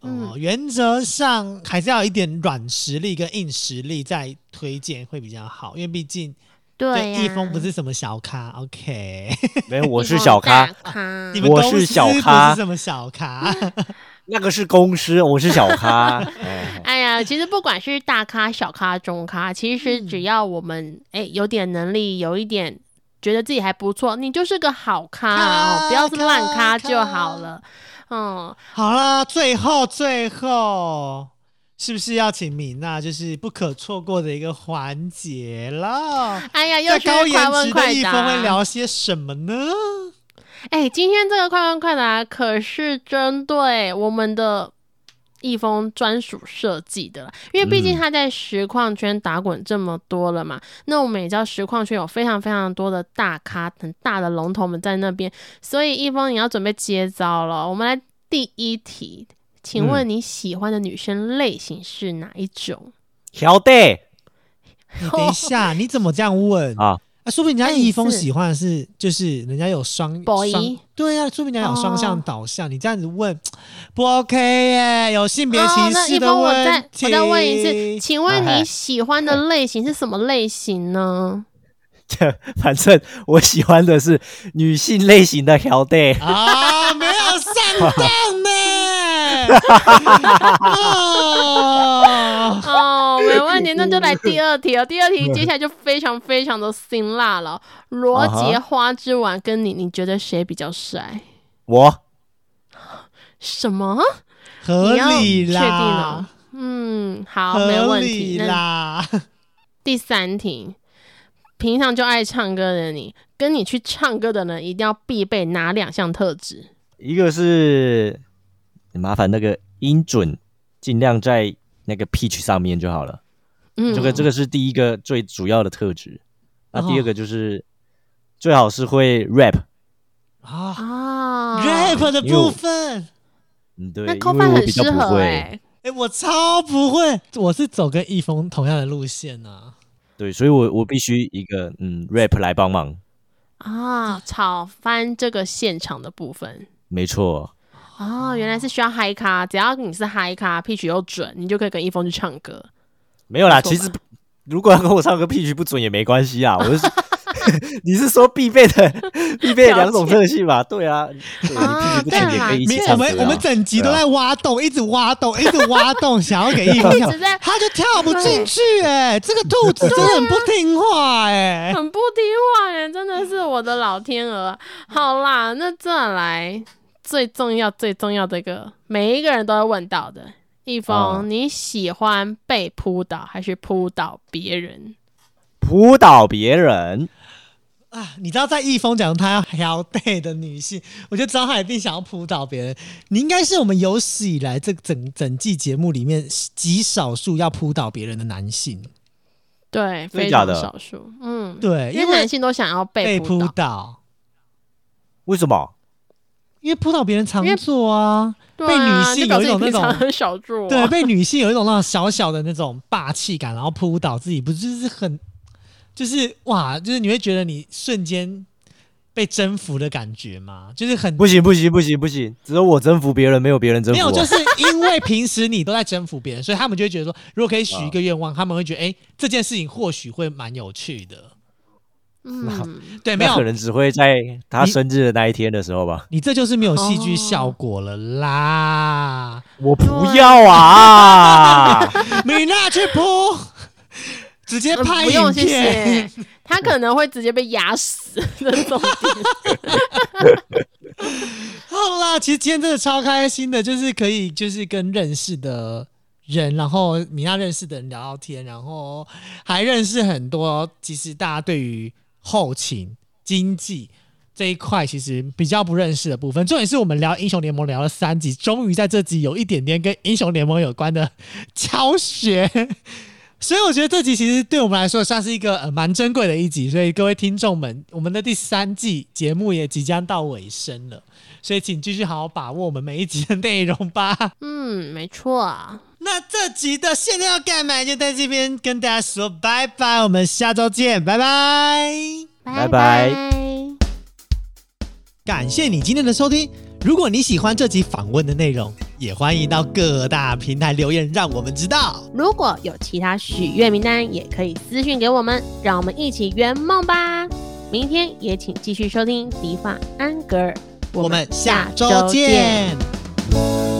呃，嗯原则上还是要有一点软实力跟硬实力再推荐会比较好，因为毕竟对呀、易峰不是什么小咖 $，OK？<laughs> 没有，我我是小咖，咖你们我是小咖不是什么小咖，<laughs> 那个是公司，我是小咖。<laughs> 哎哎呀，其实不管是大咖、小咖、中咖，其实只要我们哎、有点能力，有一点觉得自己还不错，你就是个好咖哦，不要是烂咖咖就好了。嗯，好啦，最后最后，是不是要请米娜就是不可错过的一个环节了？哎呀，又是在高颜快问快值的易峰会。聊些什么呢？哎、今天这个快问快答可是针对我们的易峰专属设计的啦，因为毕竟嗯他在实况圈打滚这么多了嘛，那我们也知道实况圈有非常非常多的大咖、很大的龙头们在那边，所以易峰你要准备接招了。我们来第一题，请问嗯你喜欢的女生类型是哪一种？小弟你等一下，你怎么这样问啊？啊，说不定人家易峰喜欢的是，就是人家有双对啊，说不定人家有双向哦导向。你这样子问不 OK 耶？有性别哦，歧视的那易峰，我问再题。我再问一次，请问哎你喜欢的类型是什么类型呢？<laughs> 反正我喜欢的是女性类型的小弟。啊，没有上当呢。<laughs> 哦哦，没问题，那就来第二题哦。第二题接下来就非常非常的辛辣了。罗杰花之丸跟你，你觉得谁比较帅？我什么？合理确定啦哦，嗯，好，没问题。那啦。第三题，平常就爱唱歌的你，跟你去唱歌的人，一定要必备哪两项特质？一个是麻烦那个音准尽量在那个 pitch 上面就好了，嗯，这个这个是第一个最主要的特质。那第哦二个就是最好是会 rap，啊啊，rap 的部分，嗯，对，那因 c o 为 f 我很适比较不会，合哎、哎，我超不会，我是走跟易峰同样的路线啊。对，所以我我必须一个嗯 rap 来帮忙，啊，炒翻这个现场的部分。没错，哦，原来是需要嗨咖，只要你是嗨咖，pitch 又准，你就可以跟易峰去唱歌。没有啦，其实如果要跟我唱歌 pitch 不准也没关系啊，我是 <laughs> <laughs> 你是说必备的 <laughs> 必备的两种特性吧？对啊，对你啊 pitch 不准也可以一你起唱歌啊。我们我们整集都在挖洞，一直挖洞，一直挖洞，想要给一分跳一直在，他就跳不进去哎、这个兔子真的很不听话哎、很不听话哎，真的是我的老天鹅。好啦，那再来最重要最重要的一个，每一个人都要问到的。一峰，啊你喜欢被扑倒还是扑倒别人？扑倒别人，啊，你知道在易峰讲他要 hell day 的女性，我就知道他一定想要扑倒别人。你应该是我们有史以来这整整季节目里面极少数要扑倒别人的男性。对，非常的少数。嗯，对，因为男性都想要被扑扑。倒，为什么？因为扑倒别人常做啊，对被女啊，性有一种那种很小做、啊。对，被女性有一种那种小小的那种霸气感，然后扑倒自己，不就是很，就是哇，就是你会觉得你瞬间被征服的感觉吗？就是很不行不行不行不行，只有我征服别人，没有别人征服没有，就是因为平时你都在征服别人，所以他们就会觉得说，如果可以许一个愿望，他们会觉得，哎、这件事情或许会蛮有趣的。嗯，<laughs> 对，没有可，能只会在他生日的那一天的时候吧。你这就是没有戏剧效果了啦！我不要啊！<laughs> 米娜去扑，直接呃拍影不用谢片。谢。他可能会直接被压死的重点。<laughs> 好啦，其实今天真的超开心的，就是可以就是跟认识的人，然后米娜认识的人聊聊天，然后还认识很多其实大家对于后勤经济这一块其实比较不认识的部分。重点是我们聊英雄联盟聊了三集，终于在这集有一点点跟英雄联盟有关的教学。所以我觉得这集其实对我们来说算是一个呃蛮珍贵的一集，所以各位听众们，我们的第三季节目也即将到尾声了，所以请继续好好把握我们每一集的内容吧。<laughs> <laughs> 嗯，没错。那这集的现在要干嘛？就在这边跟大家说拜拜，我们下周见，拜拜。拜拜感谢你今天的收听。如果你喜欢这集访问的内容，也欢迎到各大平台留言，让我们知道。如果有其他许愿名单，也可以私讯给我们，让我们一起圆梦吧。明天也请继续收听迪法安格尔，我们下周见。见